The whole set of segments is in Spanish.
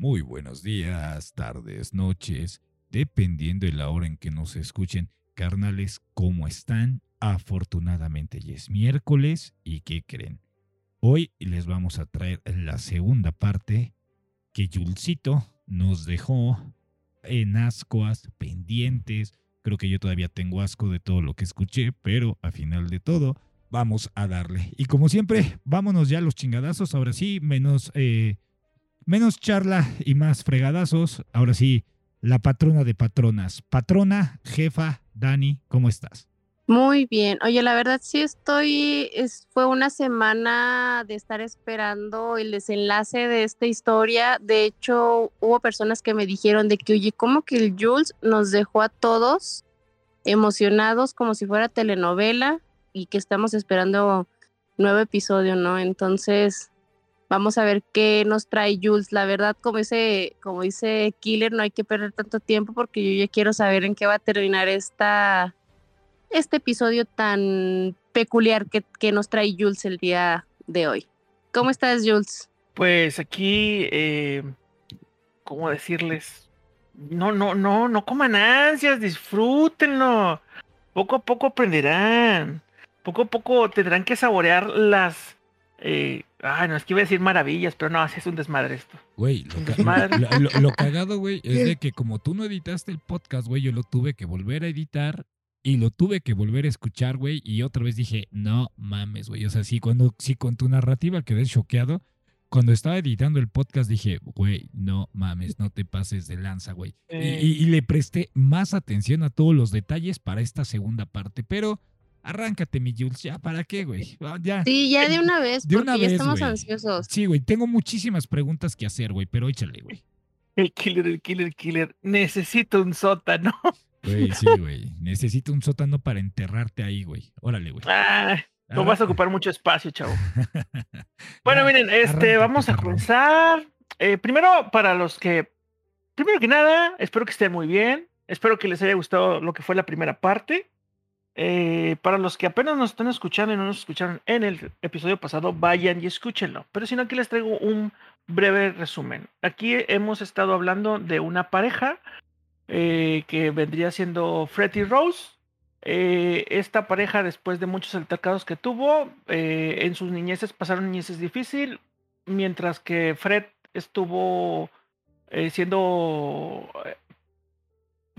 Muy buenos días, tardes, noches, dependiendo de la hora en que nos escuchen. Carnales, ¿cómo están? Afortunadamente ya es miércoles y ¿qué creen? Hoy les vamos a traer la segunda parte que Julcito nos dejó en ascuas, pendientes. Creo que yo todavía tengo asco de todo lo que escuché, pero a final de todo vamos a darle. Y como siempre, vámonos ya a los chingadazos. Ahora sí, menos, eh, menos charla y más fregadazos. Ahora sí, la patrona de patronas. Patrona, jefa, Dani, ¿cómo estás? Muy bien. Oye, la verdad sí estoy, es, fue una semana de estar esperando el desenlace de esta historia. De hecho, hubo personas que me dijeron de que, oye, ¿cómo que el Jules nos dejó a todos emocionados como si fuera telenovela y que estamos esperando nuevo episodio, ¿no? Entonces, vamos a ver qué nos trae Jules. La verdad, como dice, como dice Killer, no hay que perder tanto tiempo porque yo ya quiero saber en qué va a terminar esta este episodio tan peculiar que, que nos trae Jules el día de hoy. ¿Cómo estás, Jules? Pues aquí, eh, ¿cómo decirles? No, no, no, no coman ansias, disfrútenlo. Poco a poco aprenderán. Poco a poco tendrán que saborear las. Eh, ay, no, es que iba a decir maravillas, pero no, así es un desmadre esto. Güey, lo, lo, lo, cagado, güey, es de que como tú no editaste el podcast, güey, yo lo tuve que volver a editar y lo tuve que volver a escuchar, güey, y otra vez dije, no mames, güey. O sea, sí, cuando, sí, con tu narrativa quedé choqueado. Cuando estaba editando el podcast dije, güey, no mames, no te pases de lanza, güey. Y, le presté más atención a todos los detalles para esta segunda parte, pero arráncate, mi Jules, ya, ¿para qué, güey? Ya. Sí, ya de una vez, de porque una ya estamos ansiosos. Sí, güey, tengo muchísimas preguntas que hacer, güey, pero échale, güey. El killer, el killer, el killer. Necesito un sótano. Güey, sí, güey. Necesito un sótano para enterrarte ahí, güey. Órale, güey. Ah, no vas a ocupar mucho espacio, chavo. bueno, miren, este, vamos a comenzar. Eh, primero, para los que. Primero que nada, espero que estén muy bien. Espero que les haya gustado lo que fue la primera parte. Eh, para los que apenas nos están escuchando y no nos escucharon en el episodio pasado, vayan y escúchenlo. Pero si no, aquí les traigo un breve resumen. Aquí hemos estado hablando de una pareja eh, que vendría siendo Fred y Rose. Eh, esta pareja, después de muchos altercados que tuvo, en sus niñeces pasaron niñeces difícil, mientras que Fred estuvo siendo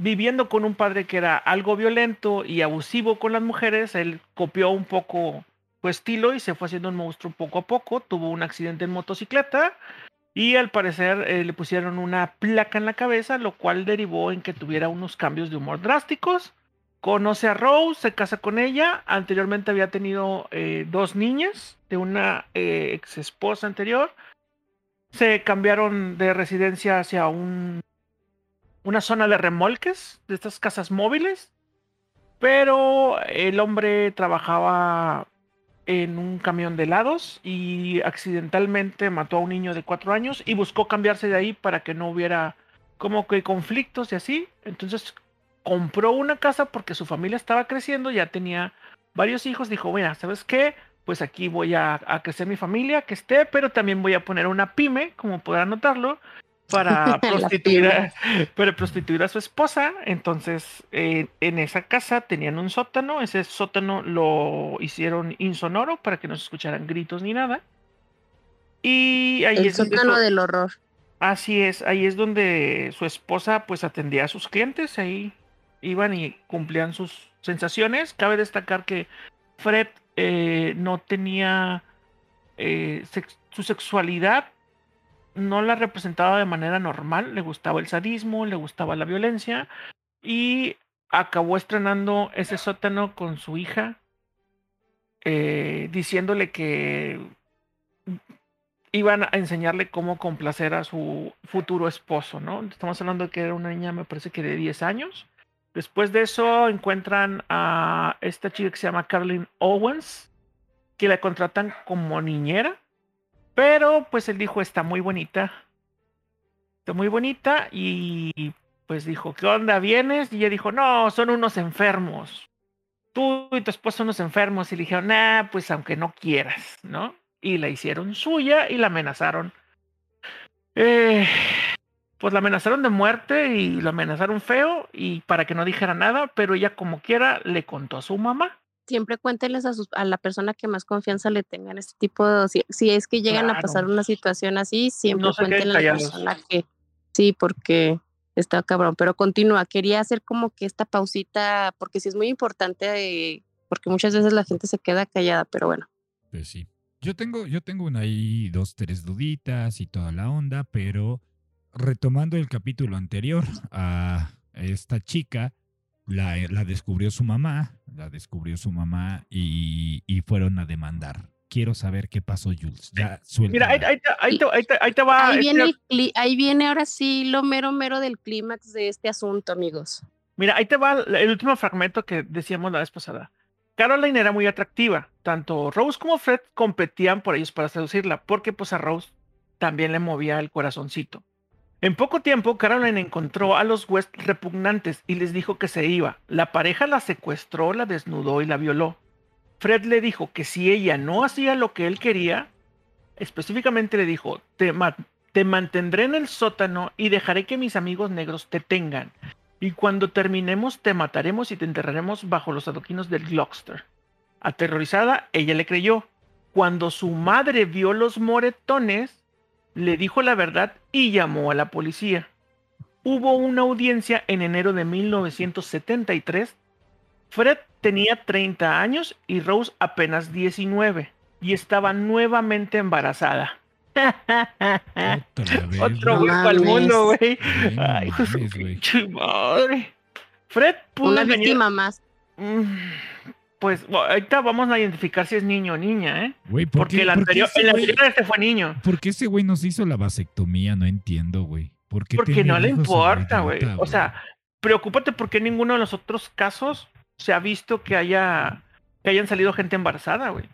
viviendo con un padre que era algo violento y abusivo con las mujeres, él copió un poco su estilo y se fue haciendo un monstruo poco a poco, tuvo un accidente en motocicleta, y al parecer eh, le pusieron una placa en la cabeza, lo cual derivó en que tuviera unos cambios de humor drásticos. Conoce a Rose, se casa con ella. Anteriormente había tenido eh, dos niñas de una eh, ex esposa anterior. Se cambiaron de residencia hacia un, una zona de remolques, de estas casas móviles. Pero el hombre trabajaba en un camión de helados y accidentalmente mató a un niño de cuatro años y buscó cambiarse de ahí para que no hubiera como que conflictos y así. Entonces compró una casa porque su familia estaba creciendo, ya tenía varios hijos, dijo, bueno, ¿sabes qué? Pues aquí voy a, a crecer mi familia, que esté, pero también voy a poner una pyme, como podrán notarlo, para prostituir, a, para prostituir a su esposa. Entonces, eh, en esa casa tenían un sótano. Ese sótano lo hicieron insonoro para que no se escucharan gritos ni nada. Y ahí El es sótano del horror. Así es, ahí es donde su esposa pues atendía a sus clientes, ahí iban y cumplían sus sensaciones. Cabe destacar que Fred eh, no tenía eh, su sexualidad no la representaba de manera normal, le gustaba el sadismo, le gustaba la violencia y acabó estrenando ese sótano con su hija, eh, diciéndole que iban a enseñarle cómo complacer a su futuro esposo, ¿no? Estamos hablando de que era una niña, me parece que de 10 años. Después de eso encuentran a esta chica que se llama Carlin Owens, que la contratan como niñera pero pues él dijo, está muy bonita. Está muy bonita y pues dijo, ¿qué onda? ¿Vienes? Y ella dijo, no, son unos enfermos. Tú y tu esposo son unos enfermos. Y le dijeron, nah, pues aunque no quieras, ¿no? Y la hicieron suya y la amenazaron. Eh, pues la amenazaron de muerte y lo amenazaron feo y para que no dijera nada, pero ella como quiera le contó a su mamá. Siempre cuéntenles a, sus, a la persona que más confianza le tengan este tipo de... Si, si es que llegan a pasar una situación así, siempre No cuéntenle a la persona que... Sí, porque está cabrón. Pero continúa, quería hacer como que esta pausita, porque sí es muy importante, eh, porque muchas veces la gente se queda callada, pero bueno. Pues sí. Yo tengo, yo tengo una ahí dos, tres duditas y toda la onda, pero retomando el capítulo anterior, a esta chica la, la descubrió su mamá, la descubrió su mamá y, y fueron a demandar. Quiero saber qué pasó, Jules. Ya suelta. Mira, ahí, ahí te, ahí te- ahí te- ahí te va. Ahí este- viene, el ahí viene ahora sí lo mero mero del clímax de este asunto, amigos. Mira, ahí te va el último fragmento que decíamos la vez pasada. Caroline era muy atractiva. Tanto Rose como Fred competían por ellos para seducirla, porque pues a Rose también le movía el corazoncito. En poco tiempo, Caroline encontró a los West repugnantes y les dijo que se iba. La pareja la secuestró, la desnudó y la violó. Fred le dijo que si ella no hacía lo que él quería, específicamente le dijo, te, te mantendré en el sótano y dejaré que mis amigos negros te tengan. Y cuando terminemos te mataremos y te enterraremos bajo los adoquines del Gloucester. Aterrorizada, ella le creyó. Cuando su madre vio los moretones, le dijo la verdad y llamó a la policía. Hubo una audiencia en enero de 1973. Fred tenía 30 años y Rose apenas 19 y estaba nuevamente embarazada. Otro güey. güey para el mames. mundo, güey. Ay, madre. Fred pudo Una engañar- víctima más. Mm, Pues bueno, ahorita vamos a identificar si es niño o niña, ¿eh? Güey, ¿por Porque qué- el por qué anterior, el güey- anterior este fue niño. ¿Por qué ese güey nos hizo la vasectomía? No entiendo, güey. ¿Por qué Porque no le importa, güey. O sea, preocúpate porque en ninguno de los otros casos se ha visto que haya que hayan salido gente embarazada, güey.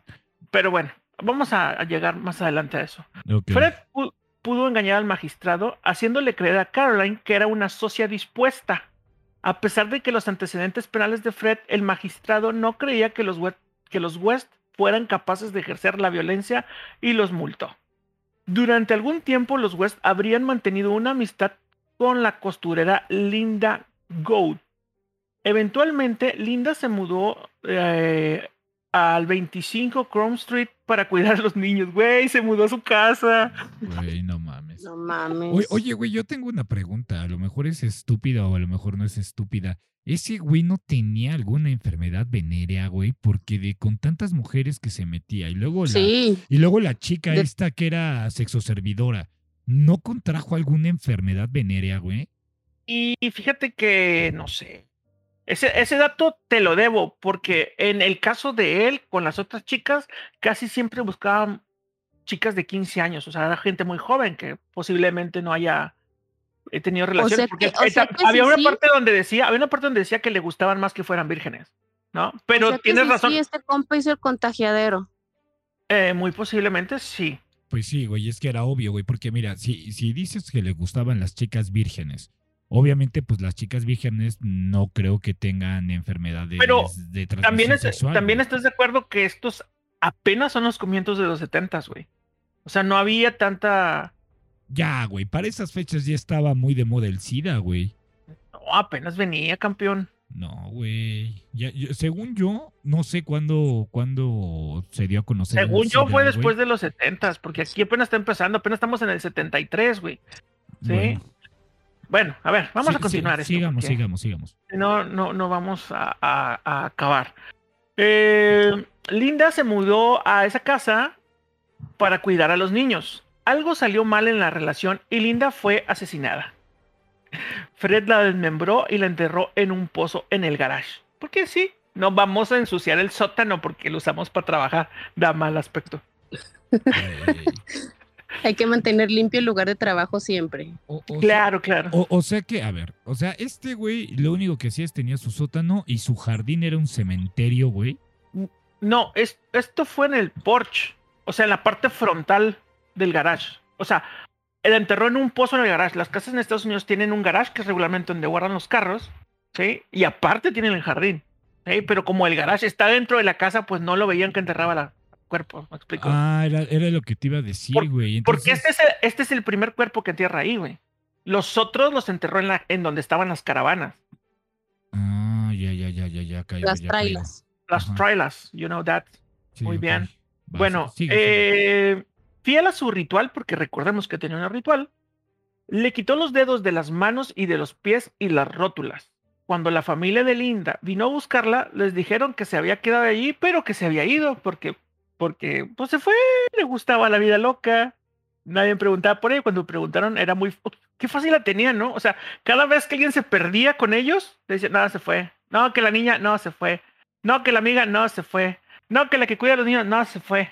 Pero bueno, vamos a, a llegar más adelante a eso. Fred pu- pudo engañar al magistrado haciéndole creer a Caroline que era una socia dispuesta. A pesar de que los antecedentes penales de Fred, el magistrado no creía que los, West, que los West fueran capaces de ejercer la violencia y los multó. Durante algún tiempo los West habrían mantenido una amistad con la costurera Linda Gould. Eventualmente, Linda se mudó eh, al 25 Chrome Street para cuidar a los niños. Güey, se mudó a su casa. Güey, no mames. No mames. Oye, güey, yo tengo una pregunta. A lo mejor es estúpida o a lo mejor no es estúpida. Ese güey no tenía alguna enfermedad venérea, güey, porque de con tantas mujeres que se metía y luego la, Sí, y luego la chica De- esta que era sexoservidora, ¿no contrajo alguna enfermedad venérea, güey? Y fíjate que, no sé. Ese, ese dato te lo debo, porque en el caso de él, con las otras chicas, casi siempre buscaban chicas de 15 años. O sea, era gente muy joven que posiblemente no haya tenido relaciones. sea porque que- o sea esta- que había sí, una sí. parte donde decía, había una parte donde decía que le gustaban más que fueran vírgenes. ¿No? Pero o sea que tienes sí, razón. Sí, este compa hizo el contagiadero. eh, muy posiblemente sí. Pues sí, güey, es que era obvio, güey, porque mira, si, si dices que le gustaban las chicas vírgenes, obviamente, pues las chicas vírgenes no creo que tengan enfermedades Pero de transmisión También, es- sexual. también estás de acuerdo que estos apenas son los comienzos de los 70, güey. O sea, no había tanta. Ya, güey, para esas fechas ya estaba muy de moda el SIDA, güey. No, apenas venía, campeón. No, güey. Ya- yo- según yo, no sé cuándo, cuándo se dio a conocer. Según yo, SIDA, fue güey. después de los 70, porque aquí apenas está empezando, apenas estamos en el 73, güey. Sí. Bueno, Bueno, a ver, vamos sí, a continuar. sí, esto, sigamos, sigamos, sigamos. si No, no, no vamos a, a- a acabar. Eh, Linda se mudó a esa casa para cuidar a los niños. Algo salió mal en la relación y Linda fue asesinada. Fred la desmembró y la enterró en un pozo en el garage. Porque sí, no vamos a ensuciar el sótano porque lo usamos para trabajar. Da mal aspecto. Hay que mantener limpio el lugar de trabajo siempre. O- o sea- Claro, claro. O, o sea que, a ver, o sea, este güey lo único que hacía es tenía su sótano y su jardín era un cementerio, güey. No, es, esto fue en el porch, o sea, en la parte frontal del garage. O sea, él enterró en un pozo en el garage. Las casas en Estados Unidos tienen un garage que es regularmente donde guardan los carros, ¿sí? Y aparte tienen el jardín, ¿sí? Pero como el garage está dentro de la casa, pues no lo veían que enterraba la cuerpo, ¿me explico? Ah, era, era lo que te iba a decir, Por- güey. Porque este es, el, este es el primer cuerpo que entierra ahí, güey. Los otros los enterró en, la, en donde estaban las caravanas. Ah, ya, ya, ya, ya, ya, caigo, Las ya trailas. Las Ajá. trailas, you know that. Sí, Muy bien. Bueno, sigue, sigue. eh, fiel a su ritual, porque recordemos que tenía un ritual, le quitó los dedos de las manos y de los pies y las rótulas. Cuando la familia de Linda vino a buscarla, les dijeron que se había quedado allí, pero que se había ido porque, porque pues se fue, le gustaba la vida loca. Nadie preguntaba por ella. Cuando preguntaron, era muy. Qué fácil la tenían, ¿no? O sea, cada vez que alguien se perdía con ellos, le decían, no, se fue. No, que la niña, no, se fue. No, que la amiga, no, se fue. No, que la que cuida a los niños, no, se fue.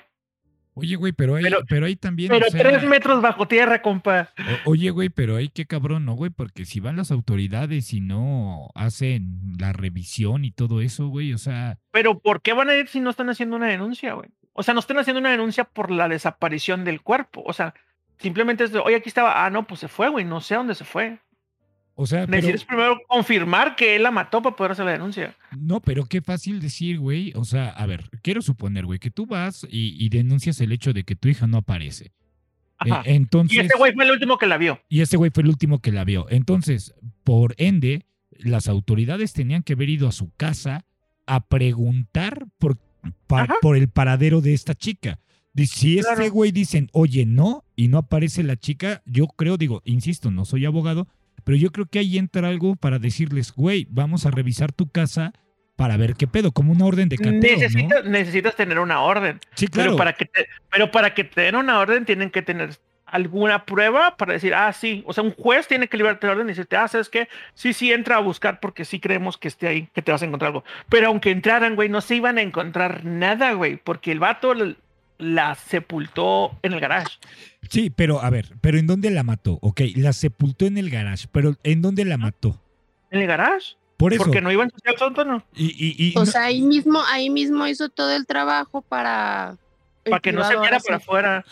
Oye, güey, pero ahí, pero- pero, ahí también. Pero o sea, tres metros bajo tierra, compa. o- oye, güey, pero ahí qué cabrón, ¿no, güey? Porque si van las autoridades y no hacen la revisión y todo eso, güey, o sea, Pero ¿por qué van a ir si no están haciendo una denuncia, güey? O sea, no están haciendo una denuncia por la desaparición del cuerpo. O sea, simplemente es de, oye, aquí estaba. Ah, no, pues se fue, güey. No sé a dónde se fue. o sea, pero, Necesitas primero confirmar que él la mató para poder hacer la denuncia. no, pero qué fácil decir, güey. O sea, a ver, quiero suponer, güey, que tú vas y, y denuncias el hecho de que tu hija no aparece. Eh, Ajá. entonces, y este güey fue el último que la vio. y ese güey fue el último que la vio. Entonces, por ende, las autoridades tenían que haber ido a su casa a preguntar por, pa- por el paradero de esta chica. Si este Claro. güey dicen, oye, no, y no aparece la chica, yo creo, digo, insisto, no soy abogado, pero yo creo que ahí entra algo para decirles, güey, vamos a revisar tu casa para ver qué pedo, como una orden de cateo, ¿no? Necesitas, necesitas tener una orden. Sí, claro. Pero, para que te, pero para que te den una orden tienen que tener alguna prueba para decir, ah, sí. O sea, un juez tiene que liberarte la orden y decirte, ah, ¿sabes qué? Sí, sí, entra a buscar porque sí creemos que esté ahí, que te vas a encontrar algo. Pero aunque entraran, güey, no se iban a encontrar nada, güey, porque el vato la sepultó en el garage. Sí, pero a ver, pero ¿en dónde la mató? Ok, la sepultó en el garage, pero ¿en dónde la mató? ¿En el garage? Por eso. Porque no iba a ensuciar el sótano. Y, y- y O no- sea, ahí mismo, ahí mismo hizo todo el trabajo para. Para que no se viera sí. afuera.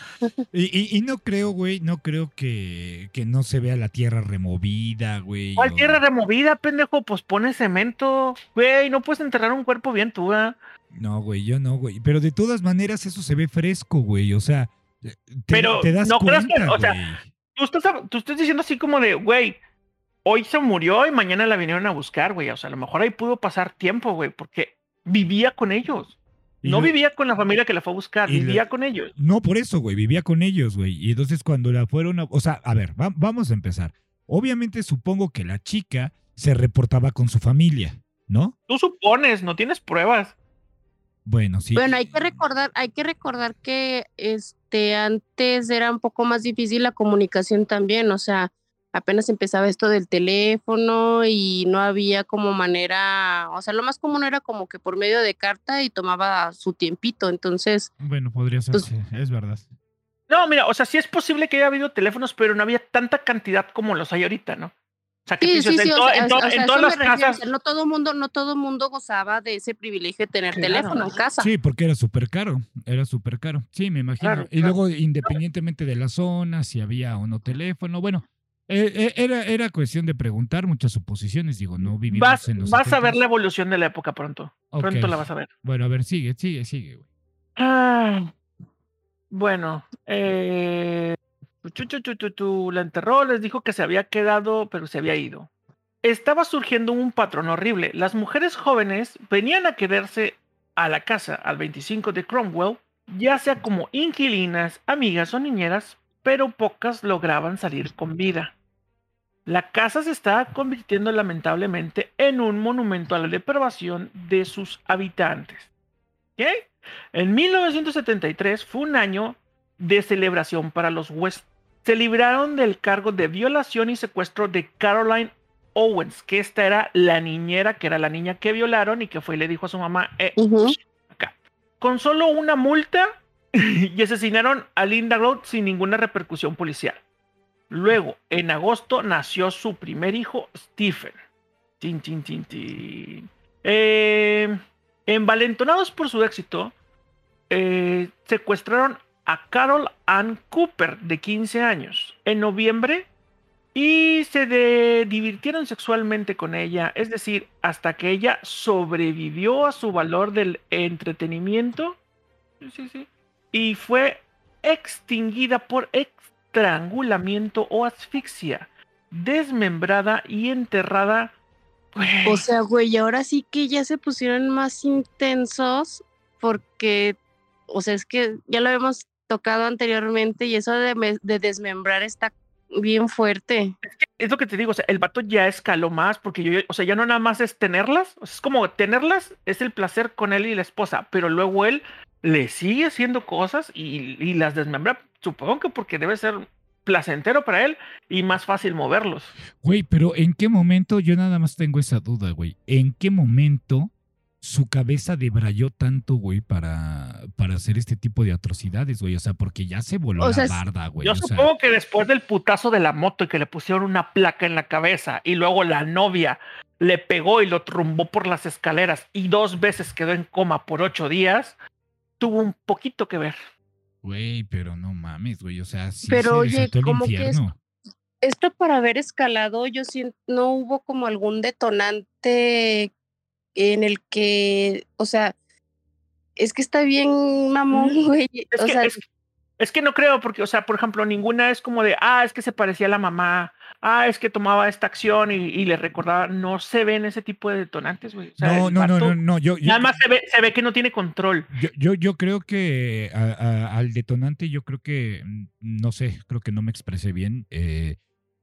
y- y- y no creo, güey, no creo que, que no se vea la tierra removida, güey. ¿Cuál o- tierra removida, pendejo? Pues pone cemento. Güey, no puedes enterrar un cuerpo bien tú, ¿ah? No, güey, yo no, güey. Pero de todas maneras eso se ve fresco, güey. O sea, te, Pero te das no creas cuenta, que- o sea, güey. tú estás, tú estás diciendo así como de, güey, hoy se murió y mañana la vinieron a buscar, güey. O sea, a lo mejor ahí pudo pasar tiempo, güey, porque vivía con ellos. No lo- vivía con la familia que la fue a buscar, y lo- vivía con ellos. No, por eso, güey, vivía con ellos, güey. Y entonces cuando la fueron a... O sea, a ver, va- vamos a empezar. Obviamente supongo que la chica se reportaba con su familia, ¿no? Tú supones, no tienes pruebas. Bueno, sí. Bueno, hay que recordar, hay que recordar que este antes era un poco más difícil la comunicación también, o sea, apenas empezaba esto del teléfono y no había como manera, o sea, lo más común era como que por medio de carta y tomaba su tiempito, entonces, Bueno, podría ser, Pues- sí, es verdad. No, mira, o sea, sí es posible que haya habido teléfonos, pero no había tanta cantidad como los hay ahorita, ¿no? O sea, que tú sí, sí, sí, en, o to- sea, en o to- sea, en a todas las refiero, o casas. sea, no todo mundo, no todo mundo gozaba de ese privilegio de tener Claro. teléfono en casa. Sí, porque era súper caro, era súper caro. Sí, me imagino. Claro, y claro. luego, independientemente de la zona, si había o no teléfono, bueno, era, era cuestión de preguntar muchas suposiciones, digo, no vivimos Vas, en los vas a ver 70s. la evolución de la época pronto. Pronto la vas a ver. Bueno, a ver, sigue, sigue, sigue, güey. Ah, bueno, eh, la enterró, les dijo que se había quedado, pero se había ido. Estaba surgiendo un patrón horrible. Las mujeres jóvenes venían a quedarse a la casa al 25 de Cromwell, ya sea como inquilinas, amigas o niñeras, pero pocas lograban salir con vida. La casa se está convirtiendo lamentablemente en un monumento a la depravación de sus habitantes. ¿Ok? En 1973 fue un año de celebración para los West. Se libraron del cargo de violación y secuestro de Caroline Owens, que esta era la niñera, que era la niña que violaron y que fue y le dijo a su mamá, eh, acá. Con solo una multa y asesinaron a Linda Rhodes sin ninguna repercusión policial. Luego, en agosto, nació su primer hijo, Stephen. Tin, tin, tin. Eh, envalentonados por su éxito, eh, secuestraron a Carol Ann Cooper, de 15 años, en noviembre y se divirtieron sexualmente con ella, es decir, hasta que ella sobrevivió a su valor del entretenimiento sí, sí, sí, y fue extinguida por estrangulamiento o asfixia. desmembrada y enterrada. O sea, güey, ahora sí que ya se pusieron más intensos porque, o sea, es que ya lo hemos tocado anteriormente y eso de, de desmembrar está bien fuerte. Es, que es, lo que te digo, o sea, el vato ya escaló más porque yo, o sea, ya no nada más es tenerlas, o sea, es como tenerlas, es el placer con él y la esposa, pero luego él le sigue haciendo cosas y, y las desmembra, supongo que porque debe ser placentero para él y más fácil moverlos. Güey, pero ¿en qué momento? Yo nada más tengo esa duda, güey. ¿En qué momento su cabeza debrayó tanto, güey, para, para hacer este tipo de atrocidades, güey? O sea, porque ya se voló la barda, güey. Yo supongo que después del putazo de la moto y que le pusieron una placa en la cabeza y luego la novia le pegó y lo trumbó por las escaleras y dos veces quedó en coma por ocho días, tuvo un poquito que ver. Güey, pero no mames, güey. O sea, sí pero se oye, el como que infierno. Esto para haber escalado, yo siento, no hubo como algún detonante en el que, o sea, es que está bien mamón, güey. Es, o que, sea, es, es que no creo, porque, o sea, por ejemplo, ninguna es como de, ah, es que se parecía a la mamá, ah, es que tomaba esta acción y, y le recordaba, no se ven ese tipo de detonantes, güey. O sea, No, no, no, no, no. Yo, yo, Nada más se ve, se ve que no tiene control. yo, yo, yo creo que a- a- al detonante, yo creo que, mm, no sé, creo que no me expresé bien. Eh,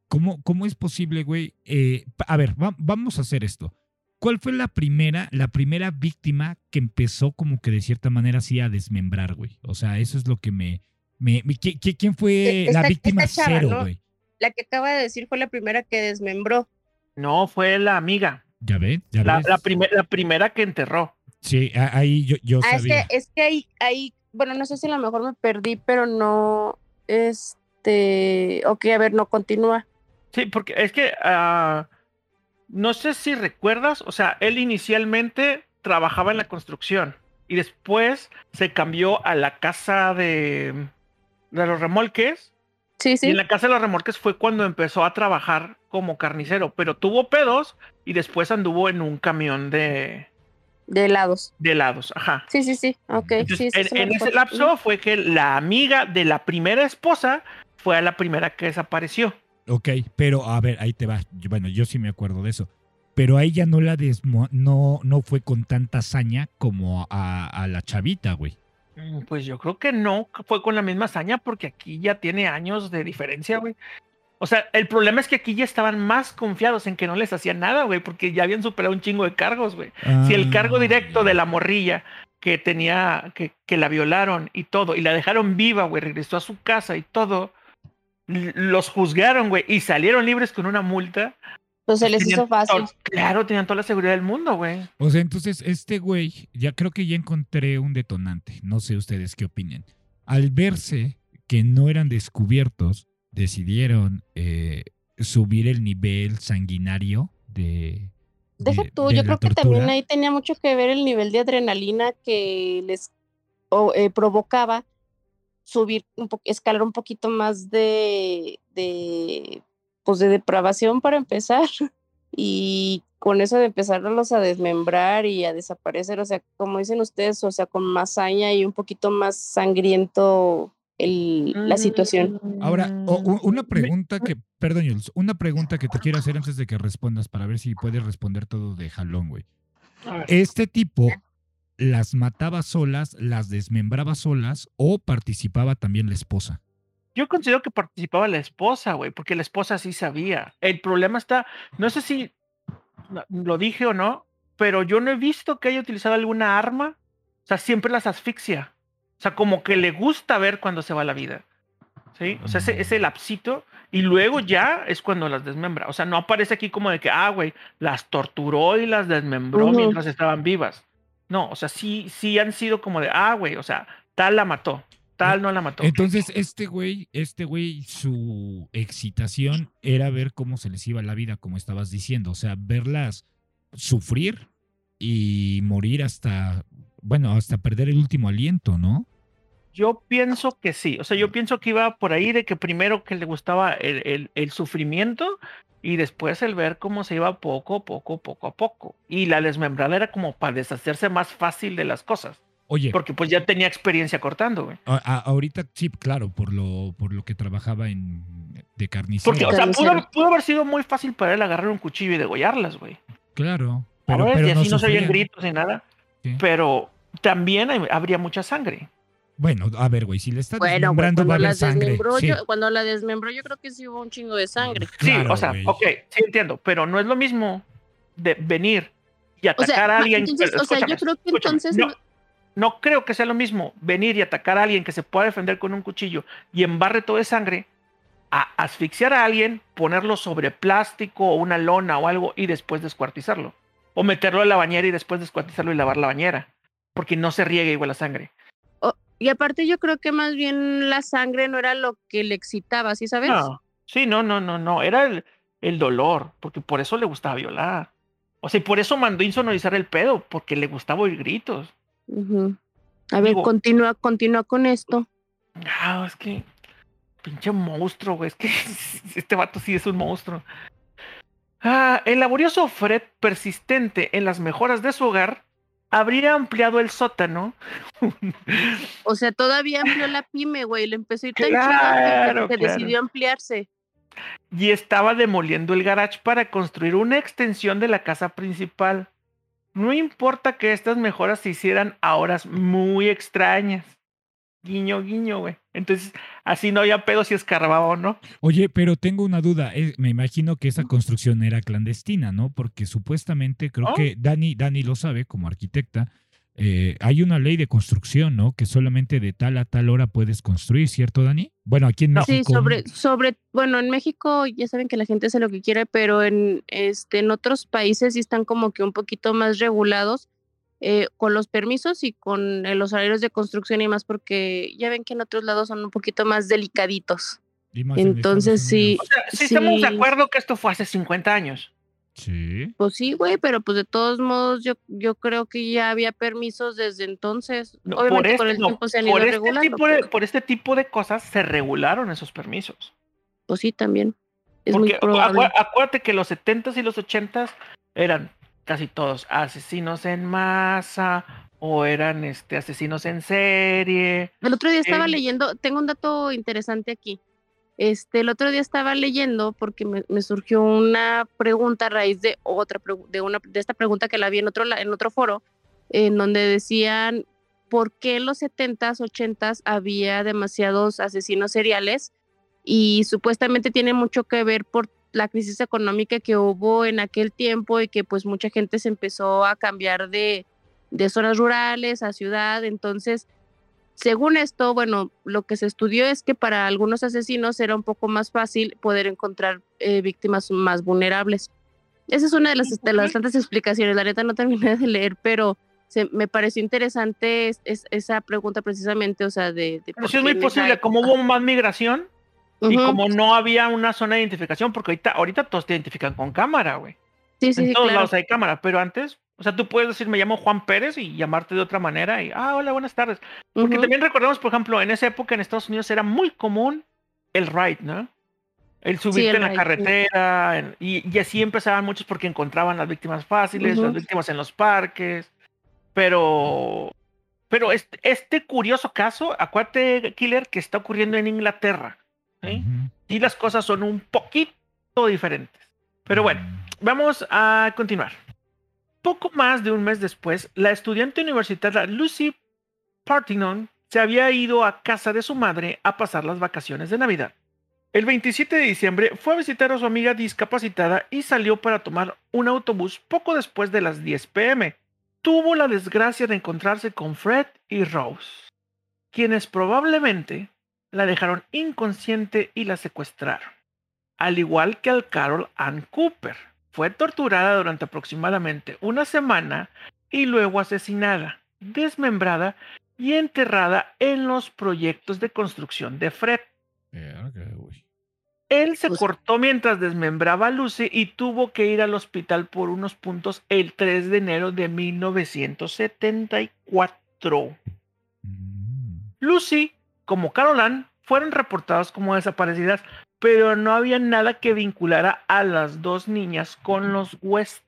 ¿cómo, ¿Cómo es posible, güey? Eh, a ver, va- vamos a hacer esto. ¿Cuál fue la primera, la primera víctima que empezó como que de cierta manera así a desmembrar, güey? O sea, eso es lo que me... me, me- ¿qui- qui- ¿Quién fue Esta- la víctima chava, cero, ¿no? güey? La que acaba de decir fue la primera que desmembró. No, fue la amiga. ¿Ya ves? ¿Ya La, ves? la, primer- la primera que enterró. Sí, ahí yo, yo Ah, es sabía. que, es que ahí, ahí, bueno, no sé si a lo mejor me perdí, pero no, este, ok, a ver, no continúa. Sí, porque es que ah, no sé si recuerdas, o sea, él inicialmente trabajaba en la construcción y después se cambió a la casa de, de los remolques. Sí, Y sí. en la casa de los remolques fue cuando empezó a trabajar como carnicero, pero tuvo pedos y después anduvo en un camión de, De helados. de helados. Ajá. Sí, sí, sí. Ok, Entonces, sí, sí, en, ese lapso fue que la amiga de la primera esposa fue a la primera que desapareció. Ok, pero a ver, ahí te va. Yo- Bueno, yo sí me acuerdo de eso. Pero a ella no la desmo no, no fue con tanta hazaña como a, a la chavita, güey. Mm, Pues yo creo que no fue con la misma hazaña porque aquí ya tiene años de diferencia, güey. O sea, el problema es que aquí ya estaban más confiados en que no les hacía nada, güey, porque ya habían superado un chingo de cargos, güey. Si el cargo Ah, directo de la morrilla que tenía, que, que la violaron y todo, y la dejaron viva, güey, regresó a su casa y todo, los juzgaron, güey, y salieron libres con una multa. Pues se les tenían hizo fácil. to- Claro, tenían toda la seguridad del mundo, güey. O sea, entonces este güey, ya creo que ya encontré un detonante. No sé ustedes qué opinen. Al verse que no eran descubiertos, decidieron eh, subir el nivel sanguinario de... Deja de- tú, de yo creo que también ahí tenía mucho que ver el nivel de adrenalina que les eh, provocaba subir un escalar un poquito más de, de pues de depravación para empezar y con eso de empezarlos a desmembrar y a desaparecer, o sea, como dicen ustedes, o sea, con más saña y un poquito más sangriento el, la situación. Ahora, o- u- una Mm, pregunta que, perdón, Jules, una pregunta que te quiero hacer antes de que respondas para ver si puedes responder todo de jalón, güey. ¿Este tipo las mataba solas, las desmembraba solas o participaba también la esposa? Yo considero que participaba la esposa, güey, porque la esposa sí sabía. El problema está, no sé si lo dije o no, pero yo no he visto que haya utilizado alguna arma. O sea, siempre las asfixia. O sea, como que le gusta ver cuando se va la vida. ¿Sí? O sea, ese, ese lapsito. Y luego ya es cuando las desmembra. O sea, no aparece aquí como de que, ah, güey, las torturó y las desmembró mientras estaban vivas. No, o sea, sí, sí han sido como de, ah, güey, o sea, tal la mató, no la mató. Entonces, este güey, este güey, su excitación era ver cómo se les iba la vida, como estabas diciendo. O sea, verlas sufrir y morir hasta, bueno, hasta perder el último aliento, ¿no? Yo pienso que sí, o sea, yo pienso que iba por ahí de que primero que le gustaba el, el- el sufrimiento y después el ver cómo se iba poco, poco, poco a poco. Y la desmembrada era como para deshacerse más fácil de las cosas, Oye, porque pues ya tenía experiencia cortando, güey. a- a- ahorita sí, claro, por lo, por lo que trabajaba en de carnicero. Porque, o sea, pudo, pudo haber sido muy fácil para él agarrar un cuchillo y degollarlas, güey. Claro. Pero, Pero, y no así no se oían gritos ni nada. Pero también hay- habría mucha sangre. Bueno, a ver, güey, si le está Bueno, desmembrando va a cuando haber la sangre. desmembró, Sí, yo, cuando la desmembró, yo creo que sí hubo un chingo de sangre. Sí, o sea, güey. ok, sí entiendo, pero no es lo mismo de venir y O atacar sea, a alguien. entonces, o sea, yo creo que entonces no, no- creo que sea lo mismo venir y atacar a alguien que se pueda defender con un cuchillo y embarre todo de sangre a asfixiar a alguien, ponerlo sobre plástico o una lona o algo y después descuartizarlo. O meterlo en la bañera y después descuartizarlo y lavar la bañera. Porque no se riega igual la sangre. Y aparte yo creo que más bien la sangre no era lo que le excitaba, ¿sí sabes? No, sí, no, no, no, no. Era el, el dolor, porque por eso le gustaba violar. O sea, y por eso mandó insonorizar el pedo, porque le gustaba oír gritos. A ver, continúa, continúa con esto. Ah, es que. Pinche monstruo, güey. Es que este vato sí es un monstruo. Ah, el laborioso Fred, persistente en las mejoras de su hogar, habría ampliado el sótano. O sea, todavía amplió la pyme, güey, le empezó a ir tan Claro, que, que claro. decidió ampliarse. y estaba demoliendo el garage para construir una extensión de la casa principal. No importa que estas mejoras se hicieran a horas muy extrañas. Guiño, guiño, güey. Entonces, así no había pedo si escarbaba o no. Oye, pero tengo una duda. eh, me imagino que esa construcción era clandestina, ¿no? Porque supuestamente, creo ¿Oh? que Dani, Dani lo sabe como arquitecta, eh, hay una ley de construcción, ¿no? Que solamente de tal a tal hora puedes construir, ¿cierto, Dani? Bueno, aquí en No. Sí, México. sobre, sobre, bueno, en México ya saben que la gente hace lo que quiere, pero en, este, en otros países sí están como que un poquito más regulados eh, con los permisos y con eh, los horarios de construcción y más, porque ya ven que en otros lados son un poquito más delicaditos. entonces sí. O sea, sí, estamos de Sí. acuerdo que esto fue hace 50 años. Sí. Pues sí, güey, pero pues de todos modos yo, yo creo que ya había permisos desde entonces. No, Obviamente por con este, el no, tiempo se han por ido este regulando. tipo de, pero, por este tipo de cosas se regularon esos permisos. pues sí, también. Es Porque muy probable. acu- acuérdate que los 70s y los 80s eran casi todos asesinos en masa o eran este, asesinos en serie. El otro día estaba Eh, leyendo, tengo un dato interesante aquí. Este, el otro día estaba leyendo porque me, me surgió una pregunta a raíz de otra de una de esta pregunta que la vi en otro en otro foro en donde decían por qué en los 70s, 80s había demasiados asesinos seriales y supuestamente tiene mucho que ver por la crisis económica que hubo en aquel tiempo y que pues mucha gente se empezó a cambiar de, de zonas rurales a ciudad, entonces según esto, bueno, lo que se estudió es que para algunos asesinos era un poco más fácil poder encontrar eh, víctimas más vulnerables. Esa es una de las, de las tantas explicaciones. La neta no terminé de leer, pero se, me pareció interesante es- es- esa pregunta precisamente, o sea, de... de Pero sí es muy posible, como hubo más migración y como no había una zona de identificación, porque ahorita, ahorita todos te identifican con cámara, güey. Sí, sí, en sí, todos claro. lados hay cámara, pero antes, o sea, tú puedes decir, me llamo Juan Pérez y llamarte de otra manera y, ah, hola, buenas tardes. Porque también recordemos, por ejemplo, en esa época en Estados Unidos era muy común el ride, ¿no? El subirte el en la ride, carretera, en- y, y así empezaban muchos porque encontraban las víctimas fáciles, las víctimas en los parques, pero... Pero este, este curioso caso, acuérdate, Killer, que está ocurriendo en Inglaterra. ¿sí? Y las cosas son un poquito diferentes. Pero bueno, Vamos a continuar. Poco más de un mes después, la estudiante universitaria Lucy Partington se había ido a casa de su madre a pasar las vacaciones de Navidad. El 27 de diciembre fue a visitar a su amiga discapacitada y salió para tomar un autobús poco después de las 10 pm. Tuvo la desgracia de encontrarse con Fred y Rose, quienes probablemente la dejaron inconsciente y la secuestraron, al igual que al Carol Ann Cooper fue torturada durante aproximadamente una semana y luego asesinada, desmembrada y enterrada en los proyectos de construcción de Fred. Él se Pues- cortó mientras desmembraba a Lucy y tuvo que ir al hospital por unos puntos el 3 de enero de 1974. Mm. Lucy, como Carolan, fueron reportadas como desaparecidas, pero no había nada que vinculara a las dos niñas con los West.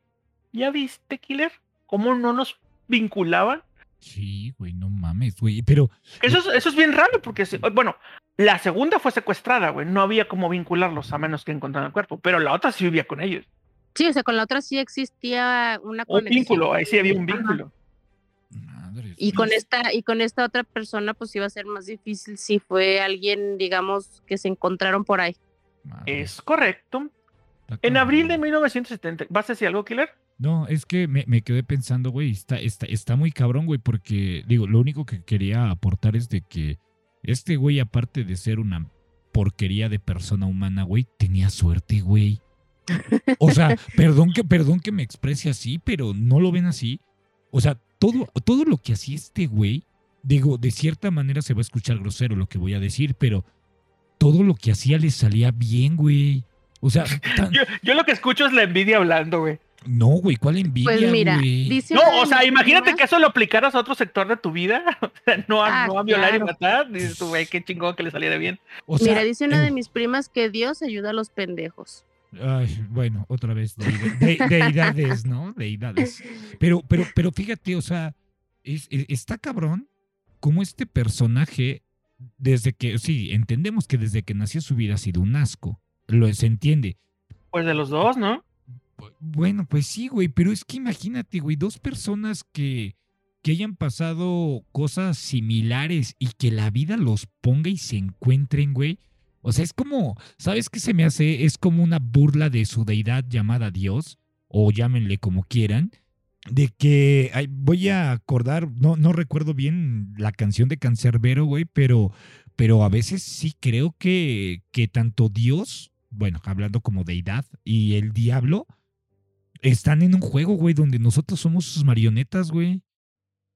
¿Ya viste, Killer? ¿Cómo no nos vinculaban? Sí, güey, no mames, güey. Pero, Eso es, eso es bien raro, porque, se- bueno, La segunda fue secuestrada, güey. No había cómo vincularlos a menos que encontraran el cuerpo. Pero la otra sí vivía con ellos. Sí, o sea, con la otra sí existía una Un vínculo, ahí sí había un vínculo. Y con esta y con esta otra persona pues iba a ser más difícil si fue alguien digamos que se encontraron por ahí. Es correcto. En abril de 1970 vas a decir algo Killer no, es que me, me quedé pensando, güey, está, está, está muy cabrón, güey, porque, digo, lo único que quería aportar es de que este güey, aparte de ser una porquería de persona humana, güey, tenía suerte, güey. O sea, perdón que, perdón que me exprese así, pero no lo ven así. O sea, todo, todo lo que hacía este güey, digo, de cierta manera se va a escuchar grosero lo que voy a decir, pero todo lo que hacía le salía bien, güey. O sea, yo, lo que escucho es la envidia hablando, güey. No, güey, ¿cuál envidia? Pues mira, dice. No, o sea, imagínate que eso lo aplicaras a otro sector de tu vida. O sea, no a, ah, violar y matar. Dices tú, güey, qué chingón que le saliera bien. mira, dice una de mis primas que Dios ayuda a los pendejos. Ay, bueno, otra vez, deidades, ¿no? Deidades. Pero, pero, pero fíjate, o sea, está cabrón como este personaje, desde que, sí, entendemos que desde que nació su vida ha sido un asco. Lo se entiende. Pues de los dos, ¿no? Bueno, pues sí, güey, pero es que imagínate, güey, dos personas que, que hayan pasado cosas similares y que la vida los ponga y se encuentren, güey. O sea, es como, ¿sabes qué se me hace? Es como una burla de su deidad llamada Dios, o llámenle como quieran, de que voy a acordar, no, no recuerdo bien la canción de Cancerbero, güey, pero, pero a veces sí creo que, que tanto Dios, bueno, hablando como deidad, y el diablo, están en un juego, güey, donde nosotros somos sus marionetas, güey.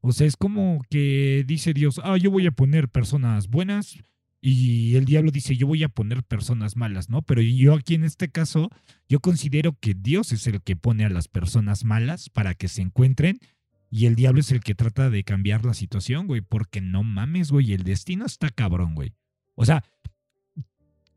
O sea, es como que dice Dios, ah, yo voy a poner personas buenas y el diablo dice, yo voy a poner personas malas, ¿no? Pero yo aquí en este caso, yo considero que Dios es el que pone a las personas malas para que se encuentren y el diablo es el que trata de cambiar la situación, güey, porque no mames, güey, el destino está cabrón, güey. O sea,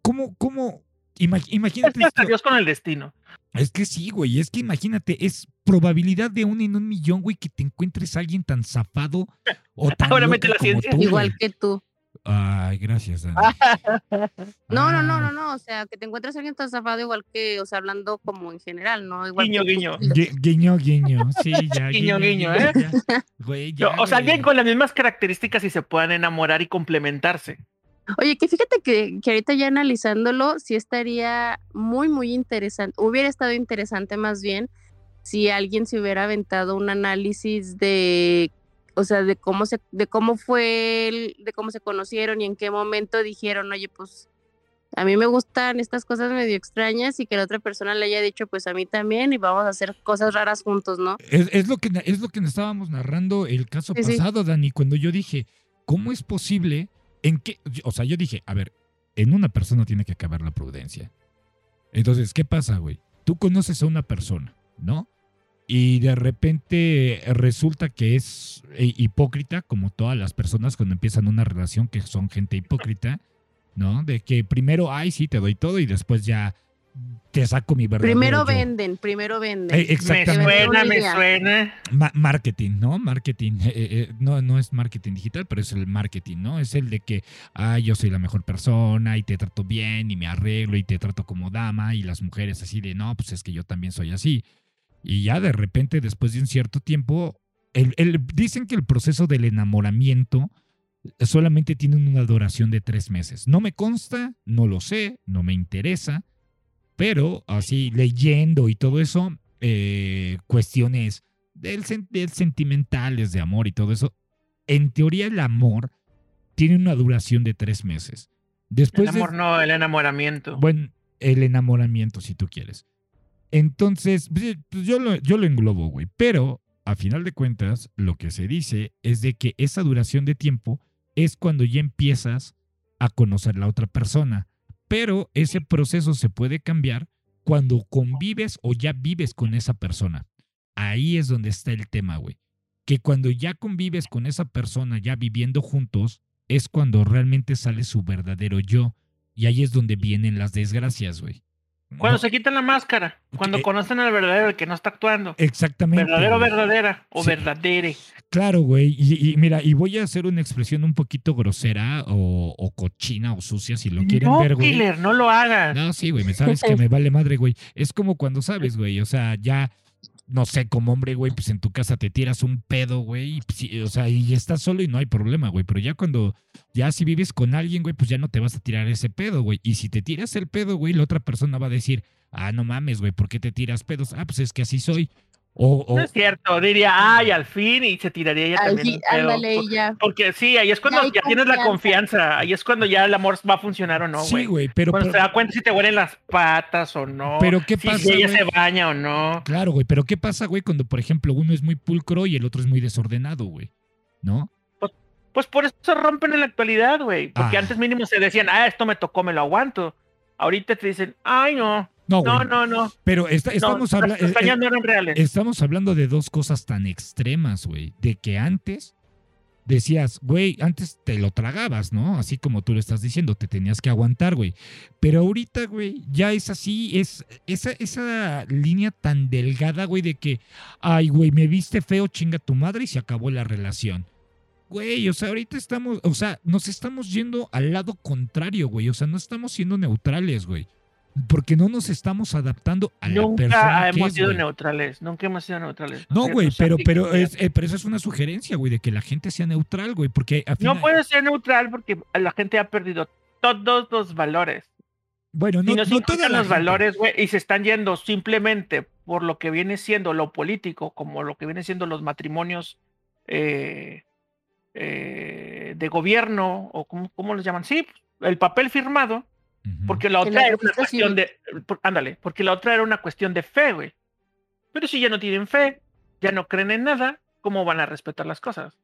¿cómo, cómo, imagínate. Es Dios con el destino. Es que sí, güey. Es que imagínate, es probabilidad de un en un millón, güey, que te encuentres a alguien tan zafado o tan Ahora mete la ciencia. Igual que tú. Ay, gracias, Dani. no, no, no, no, no. O sea, que te encuentres a alguien tan zafado igual que, o sea, hablando como en general, ¿no? Igual guiño, guiño. guiño, guiño. Sí, ya. guiño, guiño, ¿eh? Güey, ya, o sea, alguien con las mismas características y se puedan enamorar y complementarse. Oye, que fíjate que, que, ahorita ya analizándolo, sí estaría muy, muy interesante, hubiera estado interesante más bien si alguien se hubiera aventado un análisis de, o sea, de cómo se, de cómo fue, de cómo se conocieron y en qué momento dijeron, oye, pues a mí me gustan estas cosas medio extrañas y que la otra persona le haya dicho, pues a mí también y vamos a hacer cosas raras juntos, ¿no? Es, lo, que, es lo que estábamos narrando el caso pasado, Dani, cuando yo dije, ¿cómo es posible? ¿En qué? O sea, yo dije, a ver, en una persona tiene que acabar la prudencia. Entonces, ¿qué pasa, güey? Tú conoces a una persona, ¿no? Y de repente resulta que es eh, hipócrita, como todas las personas cuando empiezan una relación que son gente hipócrita, ¿no? De que primero, ay, sí, te doy todo y después ya te saco mi verdadero Primero venden, primero venden. Eh, exactamente. Me suena, me suena. marketing, ¿no? Marketing. Eh, eh, no, no es marketing digital, pero es el marketing, ¿no? Es el de que, ay, yo soy la mejor persona y te trato bien y me arreglo y te trato como dama y las mujeres así de, no, pues es que yo también soy así. Y ya de repente, después de un cierto tiempo, el, dicen que el proceso del enamoramiento solamente tiene una duración de tres meses. No me consta, no lo sé, no me interesa pero así leyendo y todo eso, eh, cuestiones del, sentimentales de amor y todo eso, en teoría el amor tiene una duración de tres meses. Después el amor no, el enamoramiento. Bueno, el enamoramiento, si tú quieres. Entonces, pues, pues, yo, lo, yo lo englobo, güey. Pero, a final de cuentas, lo que se dice es de que esa duración de tiempo es cuando ya empiezas a conocer la otra persona. Pero ese proceso se puede cambiar cuando convives o ya vives con esa persona. Ahí es donde está el tema, güey. Que cuando ya convives con esa persona, ya viviendo juntos, es cuando realmente sale su verdadero yo. Y ahí es donde vienen las desgracias, güey. Cuando se quitan la máscara, cuando Eh, conocen al verdadero, el que no está actuando. Exactamente. Verdadero, güey. verdadera o Sí. verdadere. Claro, güey. Y, y mira, y voy a hacer una expresión un poquito grosera o, o cochina o sucia si lo quieren no, ver, güey. killer, no lo hagas. No, sí, güey, me sabes que me vale madre, güey. Es como cuando sabes, güey, o sea, ya, no sé, como hombre, güey, pues en tu casa te tiras un pedo, güey, pues, o sea, y estás solo y no hay problema, güey, pero ya cuando, ya si vives con alguien, güey, pues ya no te vas a tirar ese pedo, güey. Y si te tiras el pedo, güey, la otra persona va a decir, ah, no mames, güey, ¿por qué te tiras pedos? Ah, pues es que así soy. No es cierto, diría, ay, al fin, y se tiraría ella Al también. ándale, ya. Porque sí, ahí es cuando Ya tienes la confianza. ahí es cuando ya el amor va a funcionar o no, sí, güey. güey, pero, cuando pero, se da cuenta si te huelen las patas o no. pero ¿qué si, pasa, si ella güey? se baña o no. Claro, güey, pero ¿qué pasa, güey, cuando, por ejemplo, uno es muy pulcro y el otro es muy desordenado, güey? ¿No? Pues por eso rompen en la actualidad, güey. Porque Ah. antes mínimo se decían, ah, esto me tocó, me lo aguanto. Ahorita te dicen, ay, no, No, no, no, no. Pero no, estamos eh, las pestañas no eran reales. Estamos hablando de dos cosas tan extremas, güey. De que antes decías, güey, antes te lo tragabas, ¿no? Así como tú lo estás diciendo, te tenías que aguantar, güey. Pero ahorita, güey, ya es así, es esa, esa línea tan delgada, güey, de que, ay, güey, me viste feo, chinga tu madre y se acabó la relación. Güey, o sea, ahorita estamos, o sea, nos estamos yendo al lado contrario, güey. O sea, no estamos siendo neutrales, güey. Porque no nos estamos adaptando a la persona Nunca que hemos es, sido neutrales, nunca hemos sido neutrales. No, güey, pero, pero, es, eh, pero eso es una sugerencia, güey, de que la gente sea neutral, güey, porque al final, No puede ser neutral porque la gente ha perdido todos los valores. bueno, no, y no, la los gente. valores, güey, y se están yendo simplemente por lo que viene siendo lo político, como lo que viene siendo los matrimonios eh, eh, de gobierno, o como, ¿cómo los llaman? Sí, el papel firmado, Porque la otra era una cuestión de, por- ándale, porque la otra era una cuestión de fe, güey. Pero si ya no tienen fe, ya no creen en nada, ¿cómo van a respetar las cosas?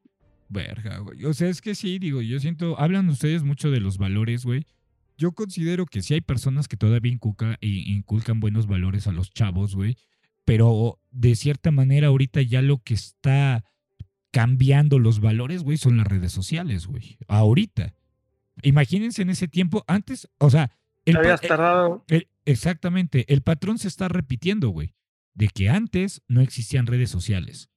Verga, güey. O sea, es que sí, digo, yo siento, hablan ustedes mucho de los valores, güey. Yo considero que sí hay personas que todavía inculca- inculcan buenos valores a los chavos, güey. Pero de cierta manera ahorita ya lo que está cambiando los valores, güey, son las redes sociales, güey. Ahorita. Imagínense en ese tiempo, antes, o sea, el habías eh, tardado. el- exactamente, el patrón se está repitiendo, güey. De que antes no existían redes sociales.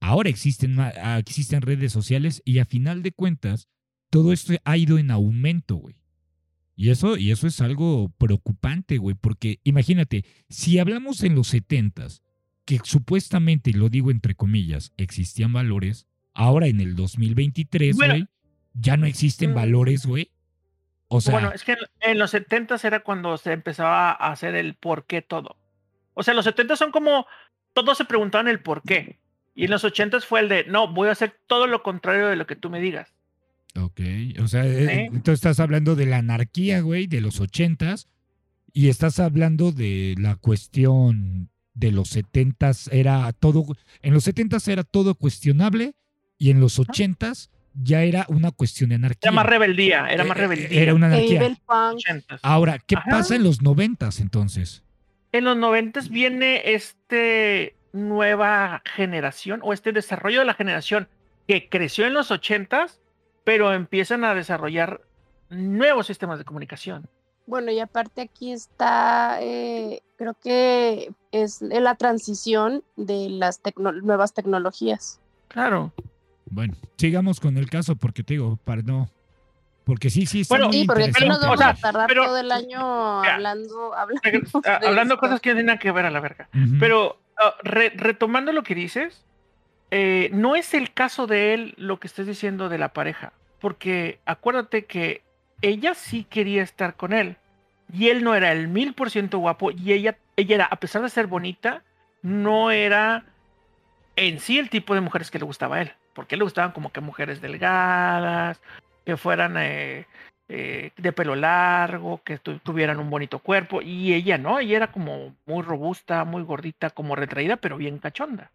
Ahora existen, ah, existen redes sociales y a final de cuentas, todo esto ha ido en aumento, güey. Y eso, y eso es algo preocupante, güey, porque imagínate, si hablamos en los setentas, que supuestamente, y lo digo entre comillas, existían valores, ahora en el 2023, Bueno. güey, ya no existen valores, güey. O sea, bueno, es que en, los 70 era cuando se empezaba a hacer el por qué todo. O sea, los 70 son como todos se preguntaban el por qué. Y en los 80 fue el de, no, voy a hacer todo lo contrario de lo que tú me digas. Ok, o sea, eh, Sí. entonces estás hablando de la anarquía, güey, de los ochentas, y estás hablando de la cuestión de los setentas, era todo, en los setentas era todo cuestionable, y en los ochentas ya era una cuestión de anarquía. Era más rebeldía, era más Eh, eh, rebeldía. Era una anarquía. el punk. 80s. Ahora, ¿qué Ajá. pasa en los noventas entonces? En los 90 viene este nueva generación o este desarrollo de la generación que creció en los 80s, pero empiezan a desarrollar nuevos sistemas de comunicación. Bueno, y aparte aquí está, eh, creo que es la transición de las tecno- nuevas tecnologías. Claro. Bueno, sigamos con el caso, porque te digo, para no... Porque sí, sí, está Bueno, muy Sí, porque aquí nos vamos o sea, a tardar pero- todo el año Ya. hablando, hablando, Regres- a- de hablando esto. cosas que no tienen que ver a la verga. Pero ah, re- retomando lo que dices, eh, no es el caso de él lo que estés diciendo de la pareja, porque acuérdate que ella sí quería estar con él y él no era el mil por ciento guapo y ella, ella era, a pesar de ser bonita, no era en sí el tipo de mujeres que le gustaba a él, porque le gustaban como que mujeres delgadas, que fueran eh, eh, de pelo largo, que tu- tuvieran un bonito cuerpo, y ella no, ella era como muy robusta, muy gordita, como retraída, pero bien cachonda,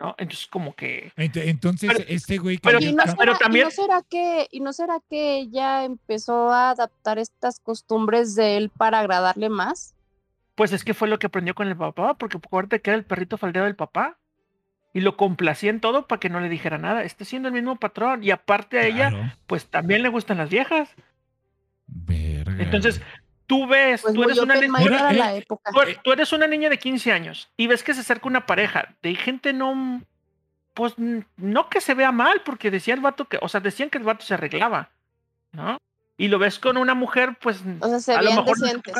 ¿no? Entonces como que... Ent- Entonces, Pero- este güey... pero- cambió Y no, pero será, y también- no será que, y no será que ella empezó a adaptar estas costumbres de él para agradarle más. Pues es que fue lo que aprendió con el papá, porque acuérdate que era el perrito faldero del papá. Y lo complacía en todo para que no le dijera nada. Está siendo el mismo patrón. Y aparte a ella, pues también le gustan las viejas. Verga, Entonces, tú ves, Pues tú eres una niña, Era- la época. tú, tú eres una niña de 15 años y ves que se acerca una pareja de gente no, pues no que se vea mal, porque decía el vato que, o sea, decían que el vato se arreglaba, ¿no? Y lo ves con una mujer, pues O sea, se a lo veían mejor decentes.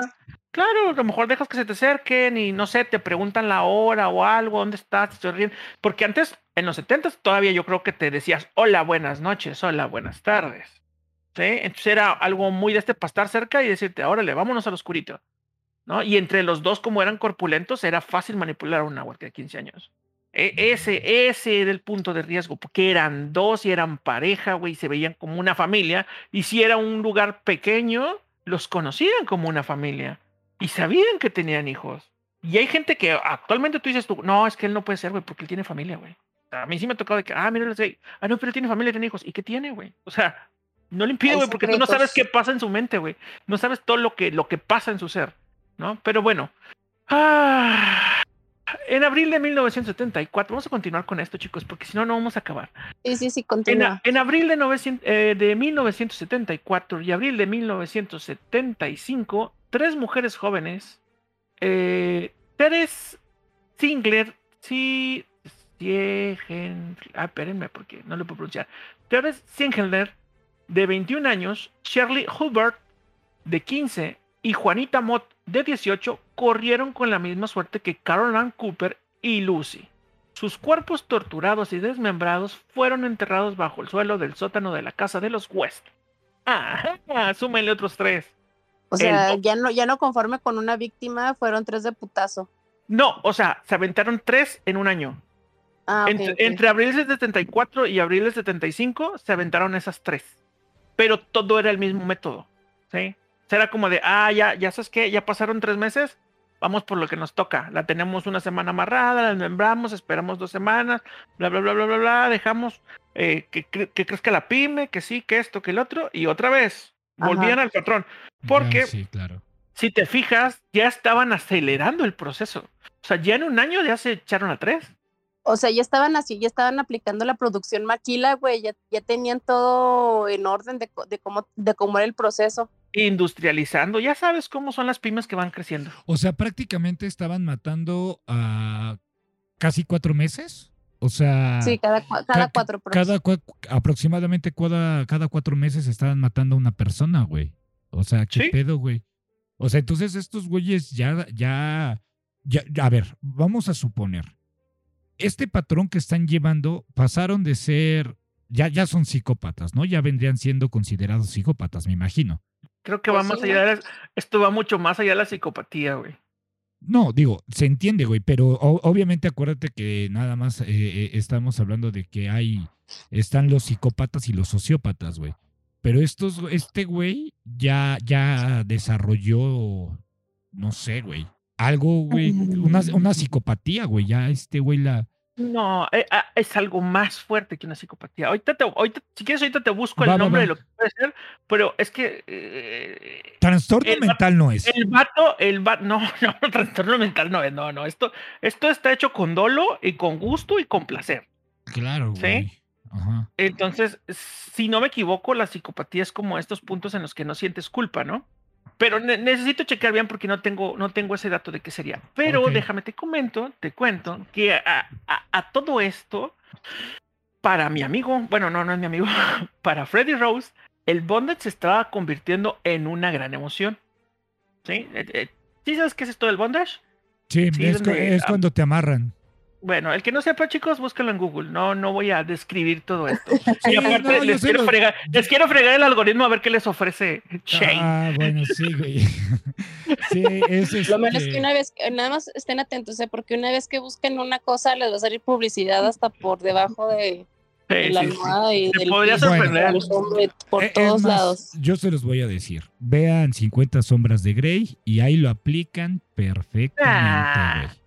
Claro, a lo mejor dejas que se te acerquen y no sé, te preguntan la hora o algo, dónde estás, te ríen. Porque antes, en los 70 todavía yo creo que te decías, hola, buenas noches, hola, buenas tardes. ¿Sí? Entonces era algo muy de este para estar cerca y decirte, órale, vámonos al oscurito. ¿No? Y entre los dos, como eran corpulentos, era fácil manipular a un náhuatl de 15 años. E- ese, ese era el punto de riesgo, porque eran dos y eran pareja, güey, se veían como una familia. Y si era un lugar pequeño, los conocían como una familia y sabían que tenían hijos. Y hay gente que actualmente tú dices tú, no, es que él no puede ser, güey, porque él tiene familia, güey. A mí sí me ha tocado de que, ah, mira. Ah, no, pero él tiene familia, tiene hijos. ¿Y qué tiene, güey? O sea, no le impide, güey, porque tú no sabes qué pasa en su mente, güey. No sabes todo lo que, lo que pasa en su ser, ¿no? Pero bueno. Ah, en abril de 1974, vamos a continuar con esto, chicos, porque si no, no vamos a acabar. Sí, sí, sí, continúa. en abril de, 900 eh, de 1974 y abril de 1975, tres mujeres jóvenes, eh, Teres Singler, sí, ah, espérenme porque no lo puedo pronunciar. Teres Singler, de 21 años, Shirley Hubert, de 15, y Juanita Mott, de 18, corrieron con la misma suerte que Carol Ann Cooper y Lucy. Sus cuerpos torturados y desmembrados fueron enterrados bajo el suelo del sótano de la casa de los West. Ajá, súmenle otros tres. O sea, el- ya no, ya no conforme con una víctima, fueron tres de putazo. No, o sea, se aventaron tres en un año. Ah, entre, entre abril del 74 y abril del 75 se aventaron esas tres. Pero todo era el mismo método. ¿sí? O sea, era como de, ah, ya, ya sabes qué, ya pasaron tres meses, vamos por lo que nos toca. La tenemos una semana amarrada, la desmembramos, esperamos dos semanas, bla, bla, bla, bla, bla, bla, dejamos eh, que, cre- que crezca la pyme, que sí, que esto, que el otro, y otra vez Ajá. volvían al patrón. Porque sí, claro. si te fijas, ya estaban acelerando el proceso. O sea, ya en un año ya se echaron a tres. O sea, ya estaban así, ya estaban aplicando la producción maquila, güey, ya, ya tenían todo en orden de, de cómo, de cómo era el proceso. Industrializando. Ya sabes cómo son las pymes que van creciendo. O sea, prácticamente estaban matando a casi cuatro meses. O sea, Sí, cada, cada ca- cuatro cada aproximadamente cada, cada cuatro meses estaban matando a una persona, güey. O sea, qué Sí. pedo, güey. O sea, entonces estos güeyes ya, ya, ya, a ver, vamos a suponer. Este patrón que están llevando pasaron de ser, ya, ya son psicópatas, ¿no? Ya vendrían siendo considerados psicópatas, me imagino. Creo que Pues va más sí, allá de la- esto va mucho más allá de la psicopatía, güey. No, digo, se entiende, güey, pero o- obviamente acuérdate que nada más eh, eh, estamos hablando de que hay, están los psicópatas y los sociópatas, güey. Pero estos, este güey ya, ya desarrolló, no sé, güey, algo, güey, una, una psicopatía, güey, ya este güey la... No, eh, ah, es algo más fuerte que una psicopatía. Ahorita, te, ahorita si quieres, ahorita te busco Va, el nombre va. de lo que puede ser, pero es que eh, Trastorno El mental no es. el vato, el vato, no, no, trastorno mental no es, no, no, esto, esto está hecho con dolo y con gusto y con placer. Claro, ¿Sí? güey. Ajá. Entonces, si no me equivoco, la psicopatía es como estos puntos en los que no sientes culpa, ¿no? Pero ne- necesito checar bien porque no tengo, no tengo ese dato de qué sería. Pero déjame te comento, te cuento que a, a- a todo esto, para mi amigo, bueno, no, no es mi amigo, para Freddy Rose, el bondage se estaba convirtiendo en una gran emoción. ¿Sí? Eh, eh, ¿Sí sabes qué es esto del bondage? Sí, Sí, es, donde, es cuando te amarran. Bueno, el que no sepa, chicos, búsquenlo en Google. No, no voy a describir todo esto. Sí, Y aparte, no, les, quiero los- fregar, les quiero fregar el algoritmo a ver qué les ofrece Shane. Ah, bueno, sí, güey. Sí, es Lo malo es este- que una vez, que- nada más estén atentos, ¿eh? porque una vez que busquen una cosa, les va a salir publicidad hasta por debajo de, Sí, de la sí, sí. almohada y Te del podría sorprender. hombro, por Eh, es todos más, lados. Yo se los voy a decir. Vean 50 sombras de Grey y ahí lo aplican perfectamente, Ah. güey.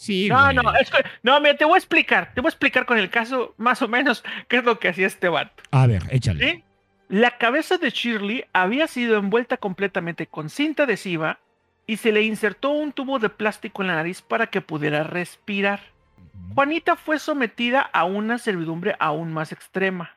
Sí, No, güey. no, es que- no, mira, te voy a explicar, te voy a explicar con el caso más o menos qué es lo que hacía este vato. A ver, échale. ¿sí? La cabeza de Shirley había sido envuelta completamente con cinta adhesiva y se le insertó un tubo de plástico en la nariz para que pudiera respirar. Juanita fue sometida a una servidumbre aún más extrema.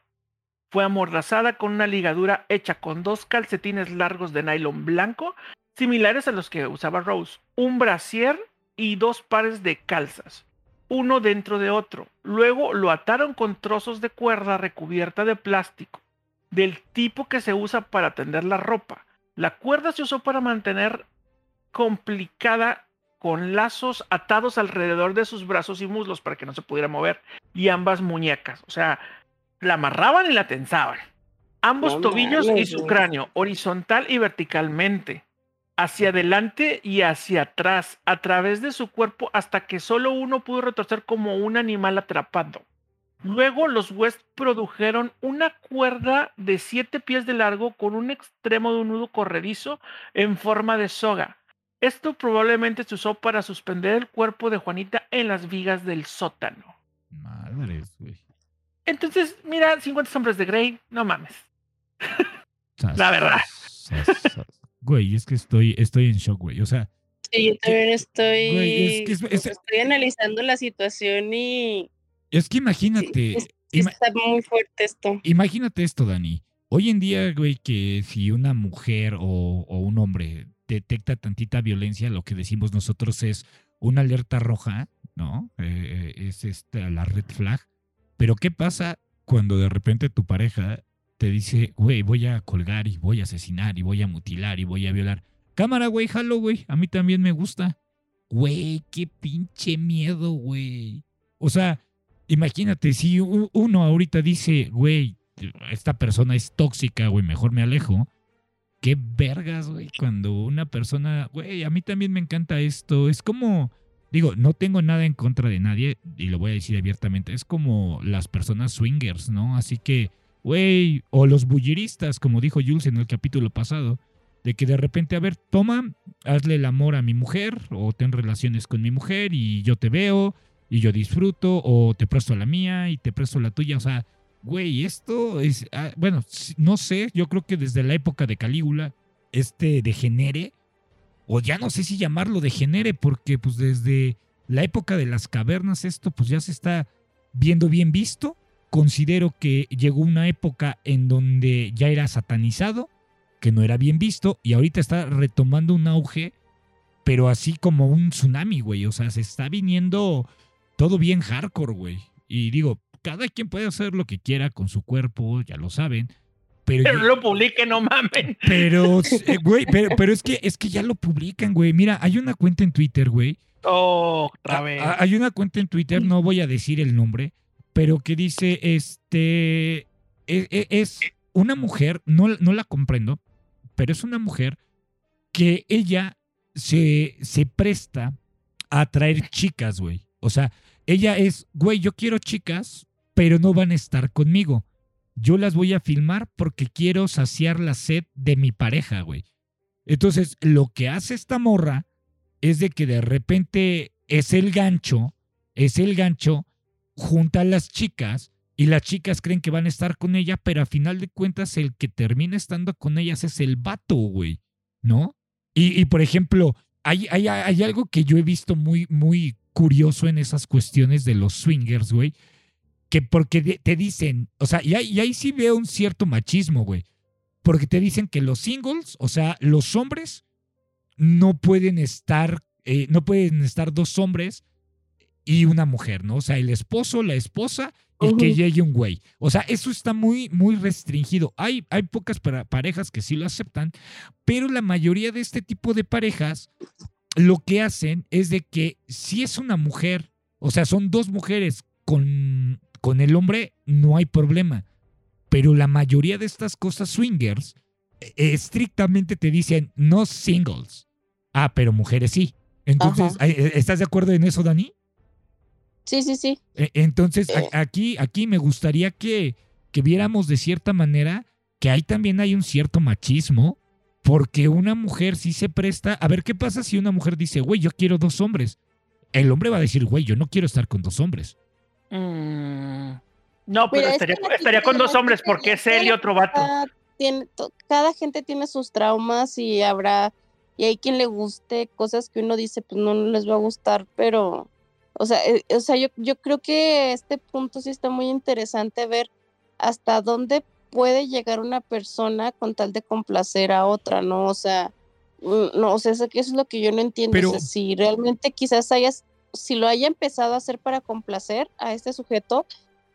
Fue amordazada con una ligadura hecha con dos calcetines largos de nylon blanco similares a los que usaba Rose, un brasier y dos pares de calzas, uno dentro de otro. Luego lo ataron con trozos de cuerda recubierta de plástico, del tipo que se usa para tender la ropa. La cuerda se usó para mantener complicada con lazos atados alrededor de sus brazos y muslos para que no se pudiera mover y ambas muñecas. O sea, la amarraban y la tensaban. Ambos tobillos y su cráneo, horizontal y verticalmente, hacia adelante y hacia atrás, a través de su cuerpo hasta que solo uno pudo retorcer como un animal atrapado. Luego los West produjeron una cuerda de siete pies de largo con un extremo de un nudo corredizo en forma de soga. Esto probablemente se usó para suspender el cuerpo de Juanita en las vigas del sótano. Madres, güey. Entonces, mira, 50 sombras de Grey, no mames. La verdad. Güey, es que estoy, estoy en shock, güey. O sea. Sí, yo también estoy. estoy analizando la situación y. Es que imagínate. está muy fuerte esto. Imagínate esto, Dani. Hoy en día, güey, que si una mujer o, un hombre detecta tantita violencia, lo que decimos nosotros es una alerta roja, ¿no? Eh, eh, es esta la red flag. Pero ¿qué pasa cuando de repente tu pareja te dice, güey, voy a colgar y voy a asesinar y voy a mutilar y voy a violar? Cámara, güey, jalo, güey. A mí también me gusta. Güey, qué pinche miedo, güey. O sea, imagínate, si uno ahorita dice, güey, esta persona es tóxica, güey, mejor me alejo. Qué vergas, güey, cuando una persona, güey, a mí también me encanta esto. Es como Digo, no tengo nada en contra de nadie y lo voy a decir abiertamente. Es como las personas swingers, ¿no? Así que, güey, o los bulliristas, como dijo Jules en el capítulo pasado, de que de repente, a ver, toma, hazle el amor a mi mujer o ten relaciones con mi mujer y yo te veo y yo disfruto o te presto la mía y te presto la tuya. O sea, güey, esto es, ah, bueno, no sé, yo creo que desde la época de Calígula, este degenere o ya no sé si llamarlo degenere, porque pues desde la época de las cavernas esto pues ya se está viendo bien visto. Considero que llegó una época en donde ya era satanizado, que no era bien visto, y ahorita está retomando un auge, pero así como un tsunami, güey. O sea, se está viniendo todo bien hardcore, güey. Y digo, cada quien puede hacer lo que quiera con su cuerpo, ya lo saben. Pero, lo publiquen, no mamen. Pero, eh, güey, pero, es que es que ya lo publican, güey. Mira, hay una cuenta en Twitter, güey. Oh, otra vez. Hay una cuenta en Twitter, no voy a decir el nombre, pero que dice, este, e, e, es, una mujer, no, no la comprendo, pero es una mujer que ella se, se presta a atraer chicas, güey. O sea, ella es, güey, yo quiero chicas, pero no van a estar conmigo yo las voy a filmar porque quiero saciar la sed de mi pareja, güey. Entonces, lo que hace esta morra es de que de repente es el gancho, es el gancho, junta a las chicas y las chicas creen que van a estar con ella, pero a final de cuentas el que termina estando con ellas es el vato, güey, ¿no? Y, por ejemplo, hay, hay, hay, algo que yo he visto muy, muy curioso en esas cuestiones de los swingers, güey, que porque te dicen, o sea, y ahí, sí veo un cierto machismo, güey. Porque te dicen que los singles, o sea, los hombres no pueden estar, eh, no pueden estar dos hombres y una mujer, ¿no? O sea, el esposo, la esposa y que llegue un güey. O sea, eso está muy, muy restringido. Hay, hay pocas parejas que sí lo aceptan, pero la mayoría de este tipo de parejas lo que hacen es de que si es una mujer, o sea, son dos mujeres con con el hombre no hay problema. Pero la mayoría de estas cosas swingers eh, estrictamente te dicen no singles. Ah, pero mujeres sí. Entonces, eh, ¿estás de acuerdo en eso, Dani? Sí, sí, sí. E, entonces, aquí, aquí me gustaría que, que viéramos de cierta manera que ahí también hay un cierto machismo, porque una mujer sí se presta. A ver, ¿qué pasa si una mujer dice, güey, yo quiero dos hombres? El hombre va a decir, güey, yo no quiero estar con dos hombres. Mm, no, pero estaría, con dos hombres porque es él y otro vato. Tiene, cada gente tiene sus traumas y habrá, y hay quien le guste cosas que uno dice, pues no les va a gustar, pero, o sea, eh, o sea yo, yo creo que este punto sí está muy interesante ver hasta dónde puede llegar una persona con tal de complacer a otra, ¿no? O sea, mm, no, o sea, eso, es lo que yo no entiendo. Pero, si realmente quizás hayas, si lo haya empezado a hacer para complacer a este sujeto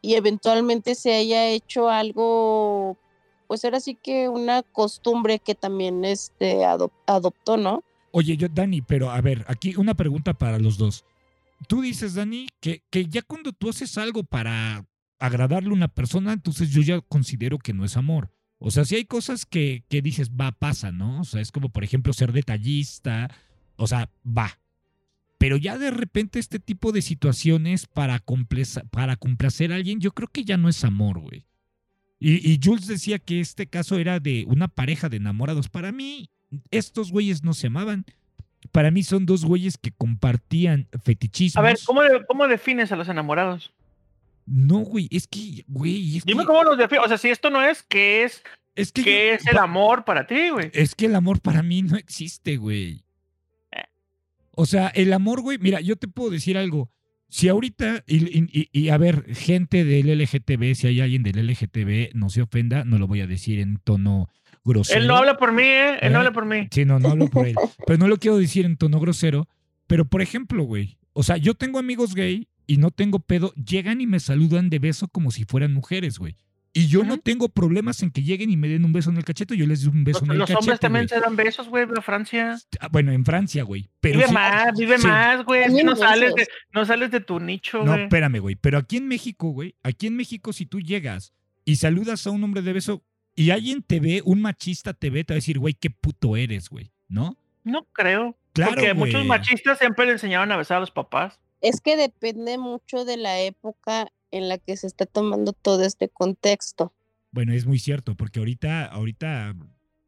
y eventualmente se haya hecho algo, pues era así que una costumbre que también este adoptó, ¿no? Oye, yo, Dani, pero a ver, aquí una pregunta para los dos. Tú dices, Dani, que, que ya cuando tú haces algo para agradarle a una persona, entonces yo ya considero que no es amor. O sea, si hay cosas que, que dices, va, pasa, ¿no? O sea, es como, por ejemplo, ser detallista, o sea, va. Pero ya de repente este tipo de situaciones para, para complacer a alguien, yo creo que ya no es amor, güey. Y, y, Jules decía que este caso era de una pareja de enamorados. Para mí, estos güeyes no se amaban. Para mí son dos güeyes que compartían fetichismos. A ver, ¿cómo, cómo defines a los enamorados? No, güey, es que, güey. Dime cómo los defines. O sea, si esto no es, ¿qué es? Es que ¿Qué es el amor para ti, güey? Es que el amor para mí no existe, güey. Eh. O sea, el amor, güey, mira, yo te puedo decir algo. Si ahorita, y, y, a ver, gente del LGTB, si hay alguien del LGTB, no se ofenda, no lo voy a decir en tono grosero. Él no habla por mí, ¿eh? Él no ¿Eh? habla por mí. Sí, no, no hablo por él. pero no lo quiero decir en tono grosero. Pero, por ejemplo, güey, o sea, yo tengo amigos gay y no tengo pedo, llegan y me saludan de beso como si fueran mujeres, güey. Y yo no tengo problemas en que lleguen y me den un beso en el cachete, yo les doy un beso en el cachete. Los hombres también se dan besos, güey, en Francia. Ah, bueno, en Francia, güey. vive más, vive más, güey. no, sales de, no sales de tu nicho, No, espérame, güey. Pero aquí en México, güey, aquí en México, si tú llegas y saludas a un hombre de beso y alguien te ve, un machista te ve, te va a decir, güey, qué puto eres, güey, ¿no? No creo. Claro, Porque muchos machistas siempre le enseñaban a besar a los papás. Es que depende mucho de la época en la que se está tomando todo este contexto. Bueno, es muy cierto, porque ahorita, ahorita,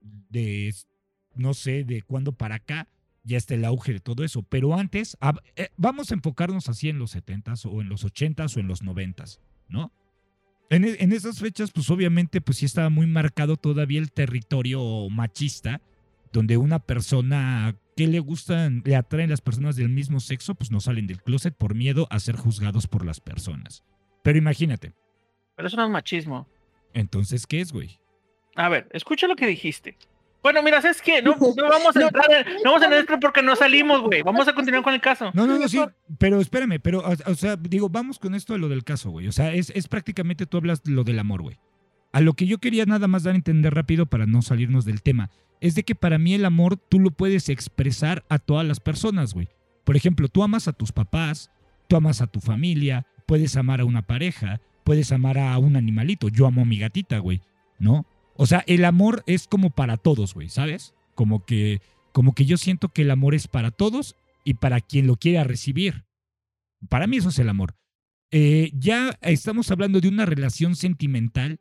de, no sé, de cuándo para acá, ya está el auge de todo eso. Pero antes, eh, vamos a enfocarnos así en los 70s o en los 80s o en los 90s, ¿no? En, e, en, esas fechas, pues obviamente, pues sí estaba muy marcado todavía el territorio machista, donde una persona que le gustan, le atraen las personas del mismo sexo, pues no salen del closet por miedo a ser juzgados por las personas. Pero imagínate. Pero eso no es machismo. Entonces, ¿qué es, güey? A ver, escucha lo que dijiste. Bueno, mira, ¿sabes qué? No, no vamos a entrar en, no vamos a entrar porque no salimos, güey. Vamos a continuar con el caso. No, no, no, sí. Pero espérame, pero, o, sea, digo, vamos con esto a lo del caso, güey. O sea, es, es prácticamente tú hablas de lo del amor, güey. A lo que yo quería nada más dar a entender rápido para no salirnos del tema, es de que para mí el amor tú lo puedes expresar a todas las personas, güey. Por ejemplo, tú amas a tus papás, tú amas a tu familia, puedes amar a una pareja, puedes amar a un animalito. Yo amo a mi gatita, güey, ¿no? O sea, el amor es como para todos, güey, ¿sabes? Como que, como que yo siento que el amor es para todos y para quien lo quiera recibir. Para mí eso es el amor. Eh, ya estamos hablando de una relación sentimental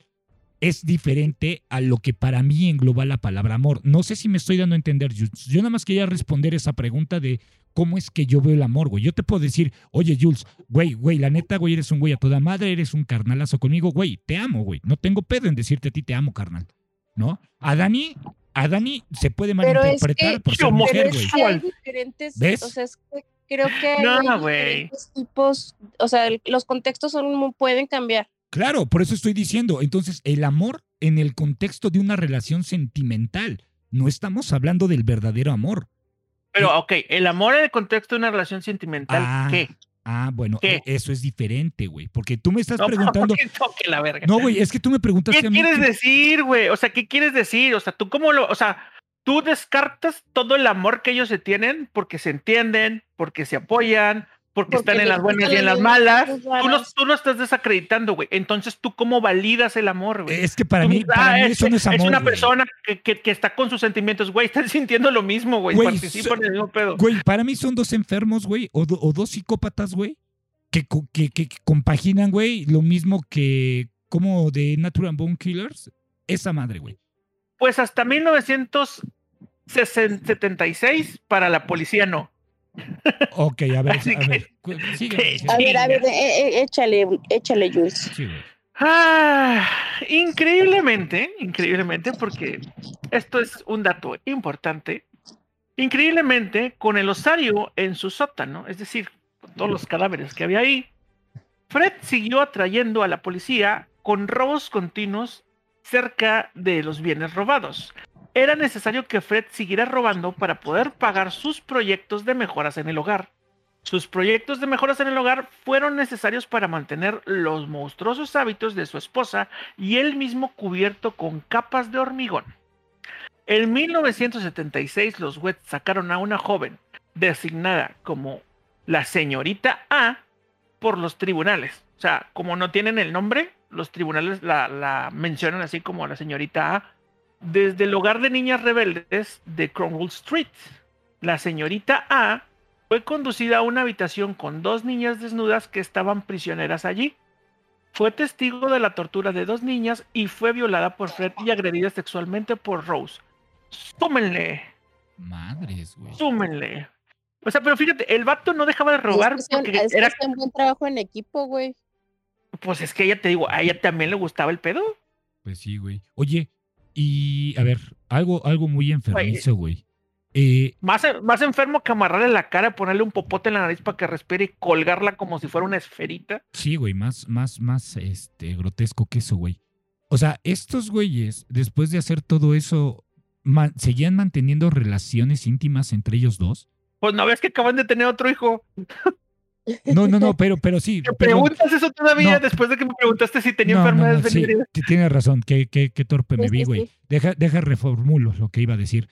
es diferente a lo que para mí engloba la palabra amor. No sé si me estoy dando a entender. Yo, yo nada más quería responder esa pregunta de cómo es que yo veo el amor, güey. Yo te puedo decir, oye, Jules, güey, güey, la neta, güey, eres un güey a toda madre, eres un carnalazo conmigo, güey, te amo, güey. No tengo pedo en decirte a ti te amo, carnal. ¿No? A Dani, a Dani se puede malinterpretar por ser mujer, güey. Hay diferentes, ¿Ves? O sea, es que creo que hay diferentes tipos, o sea, los contextos son, pueden cambiar. Claro, por eso estoy diciendo. Entonces, el amor en el contexto de una relación sentimental. No estamos hablando del verdadero amor. Pero, ok, el amor en el contexto de una relación sentimental, ah, ¿qué? Ah, bueno, e, eso es diferente, güey. Porque tú me estás preguntando. la verga. No, güey, es que tú me preguntas. ¿Qué quieres decir, güey? O sea, ¿qué quieres decir? O sea, tú cómo lo. O sea, tú descartas todo el amor que ellos se tienen porque se entienden, porque se apoyan, porque, están en las buenas y en las malas. Tú lo, tú estás desacreditando, güey. Entonces, ¿tú cómo validas el amor, güey? Es que para mí, para mí eso no es amor. Es una persona que, que, está con sus sentimientos, güey. Están sintiendo lo mismo, güey. Participan en el mismo pedo. Güey, para mí son dos enfermos, güey. O, o, dos psicópatas, güey. Que, que, que, compaginan, güey, lo mismo que como de Natural Bone Killers. Esa madre, güey. Pues hasta 1976 para la policía no. Ok, a ver, a ver. a ver, a ver, échale, échale, Jules. Ah, increíblemente, increíblemente, porque esto es un dato importante. Increíblemente, con el osario en su sótano, es decir, con todos los cadáveres que había ahí, Fred siguió atrayendo a la policía con robos continuos cerca de los bienes robados. Era necesario que Fred siguiera robando para poder pagar sus proyectos de mejoras en el hogar. Sus proyectos de mejoras en el hogar fueron necesarios para mantener los monstruosos hábitos de su esposa y él mismo cubierto con capas de hormigón. En 1976 los Wets sacaron a una joven designada como la señorita A por los tribunales. O sea, como no tienen el nombre, los tribunales la, la mencionan así como la señorita A desde el hogar de niñas rebeldes de Cromwell Street. La señorita A fue conducida a una habitación con dos niñas desnudas que estaban prisioneras allí. Fue testigo de la tortura de dos niñas y fue violada por Fred y agredida sexualmente por Rose. Súmenle. Madres, güey. Súmenle. O sea, pero fíjate, el vato no dejaba de robar Es que porque es, era. un buen trabajo en equipo, güey. Pues es que ella te digo, a ella también le gustaba el pedo. Pues sí, güey. Oye, y a ver, algo, algo muy enfermizo, güey. Eh, Más, más enfermo que amarrarle la cara, ponerle un popote en la nariz para que respire y colgarla como si fuera una esferita. sí, güey, más, más, más este, grotesco que eso, güey. O sea, estos güeyes, después de hacer todo eso, man- seguían manteniendo relaciones íntimas entre ellos dos. Pues no ves que acaban de tener otro hijo. No, no, no, pero, pero sí. ¿Te pero- preguntas eso todavía No. después de que me preguntaste si tenía no, no, no, enfermedades sí, tienes razón, qué, qué, qué torpe me Sí, vi, güey. sí. Deja, deja reformulo lo que iba a decir.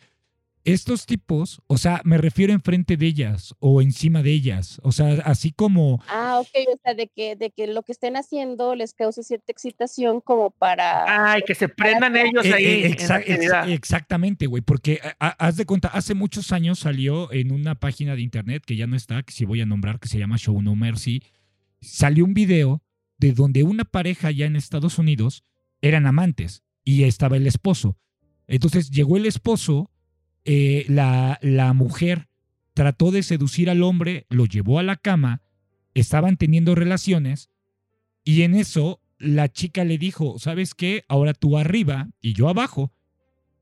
Estos tipos, o sea, me refiero enfrente de ellas o encima de ellas. O sea, así como Ah, ok, o sea, de que, de que lo que estén haciendo les cause cierta excitación como para... Ay, que se prendan ellos Eh, ahí. eh, exa- ex- exactamente, güey, porque a- a- haz de cuenta, hace muchos años salió en una página de internet que ya no está, que sí voy a nombrar, que se llama Show No Mercy, salió un video de donde una pareja ya en Estados Unidos eran amantes y estaba el esposo. Entonces llegó el esposo, eh, la, mujer trató de seducir al hombre, lo llevó a la cama, estaban teniendo relaciones y en eso la chica le dijo, ¿sabes qué? Ahora tú arriba y yo abajo.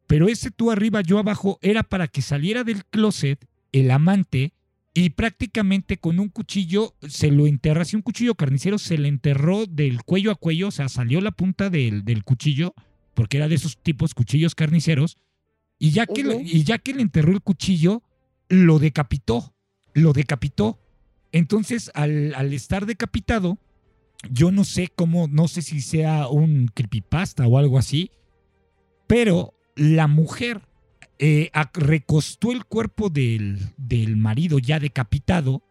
Pero ese tú arriba, yo abajo era para que saliera del closet el amante y prácticamente con un cuchillo se lo enterró, así un cuchillo carnicero se le enterró del cuello a cuello, o sea, salió la punta del, del cuchillo, porque era de esos tipos cuchillos carniceros, y ya, que, y ya que le enterró el cuchillo, lo decapitó, lo decapitó. Entonces, al, al estar decapitado, yo no sé cómo, no sé si sea un creepypasta o algo así, pero la mujer eh, recostó el cuerpo del, del marido ya decapitado,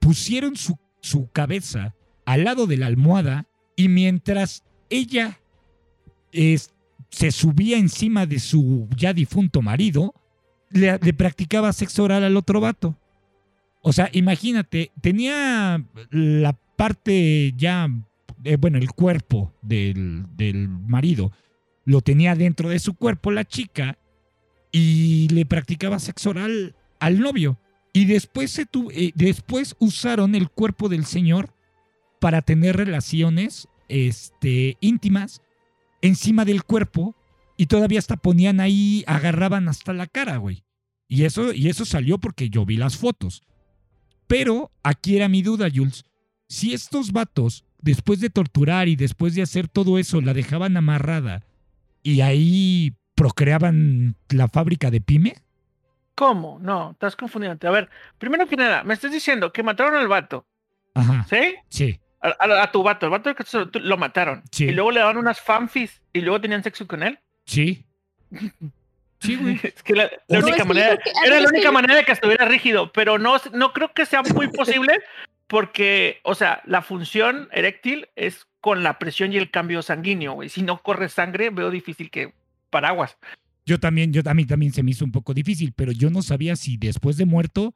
pusieron su, su cabeza al lado de la almohada y mientras ella es- se subía encima de su ya difunto marido, le, practicaba sexo oral al otro vato. O sea, imagínate, tenía la parte ya, eh, bueno, el cuerpo del, del marido, lo tenía dentro de su cuerpo la chica y le practicaba sexo oral al novio. Y después, se tu- eh, después usaron el cuerpo del señor para tener relaciones este, íntimas encima del cuerpo y todavía hasta ponían ahí, agarraban hasta la cara, güey. Y eso, y eso salió porque yo vi las fotos. Pero aquí era mi duda, Jules. Si estos vatos, después de torturar y después de hacer todo eso, la dejaban amarrada y ahí procreaban la fábrica de Pyme, ¿Cómo? No, estás confundiendo. A ver, primero que nada, me estás diciendo que mataron al vato, ajá, ¿sí? sí, A, a- a tu vato, el vato que lo mataron. Sí. Y luego le daban unas fanfis y luego tenían sexo con él. sí. Sí, güey. Es que la, la No, única es manera, que- era la única manera de que estuviera rígido, pero no, no creo que sea muy posible porque, o sea, la función eréctil es con la presión y el cambio sanguíneo, güey. Si no corre sangre, veo difícil que paraguas. Yo también, yo a mí también se me hizo un poco difícil, pero yo no sabía si después de muerto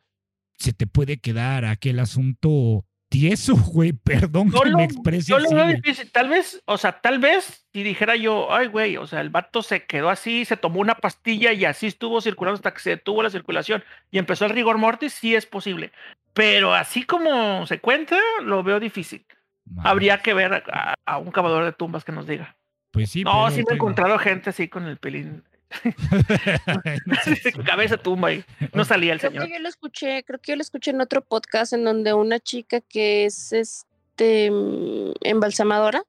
se te puede quedar aquel asunto tieso, güey. Perdón Yo que lo, me exprese yo lo veo difícil. Tal vez, o sea, tal vez si dijera yo, ay, güey, o sea, el vato se quedó así, se tomó una pastilla y así estuvo circulando hasta que se detuvo la circulación y empezó el rigor mortis, sí es posible. Pero así como se cuenta, lo veo difícil. Madre. Habría que ver a, a un cavador de tumbas que nos diga. Pues sí, no, pero sí me he encontrado gente así con el pelín. Cabeza tumba y no salía el Creo señor. que yo lo escuché, creo que yo lo escuché en otro podcast en donde una chica que es este mm, embalsamadora.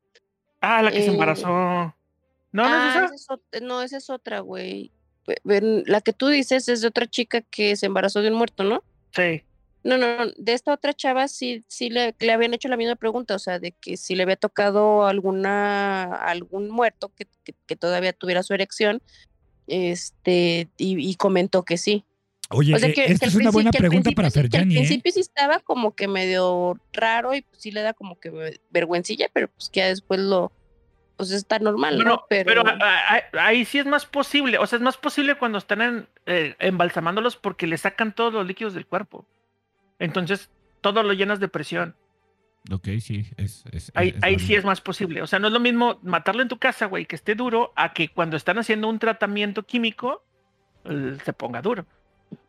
Ah, la que se eh, embarazó. No, no ah, es esa. es no, esa es otra, güey. la que tú dices es de otra chica que se embarazó de un muerto, ¿no? Sí. No, no, no, de esta otra chava sí, sí le, le, habían hecho la misma pregunta, o sea, de que si le había tocado alguna, algún muerto que, que, todavía tuviera su erección, este, y, comentó que sí. Oye, eh, esta es una buena pregunta para Ferjani. Al ¿eh? principio sí estaba como que medio raro y pues sí le da como que vergüencilla, pero pues que ya después lo, pues está normal, ¿no? Pero, ahí sí es más posible, o sea, es más posible cuando están eh, embalsamándolos porque le sacan todos los líquidos del cuerpo. Entonces, todo lo llenas de presión. Ok, sí, es. ahí, sí es más posible. O sea, no es lo mismo matarlo en tu casa, güey, que esté duro, a que cuando están haciendo un tratamiento químico se ponga duro.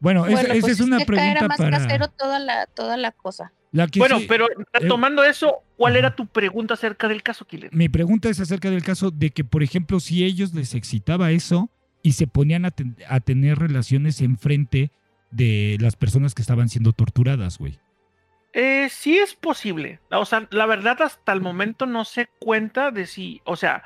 Bueno, esa, es pues una pregunta era más para. casero toda la, toda la cosa. bueno, pero eh, tomando eso, ¿cuál era tu pregunta acerca del caso, Killer? Mi pregunta es acerca del caso de que, por ejemplo, si ellos les excitaba eso y se ponían a, a tener relaciones enfrente de las personas que estaban siendo torturadas, güey. Eh, sí es posible. O sea, la verdad hasta el momento no se cuenta de si, o sea,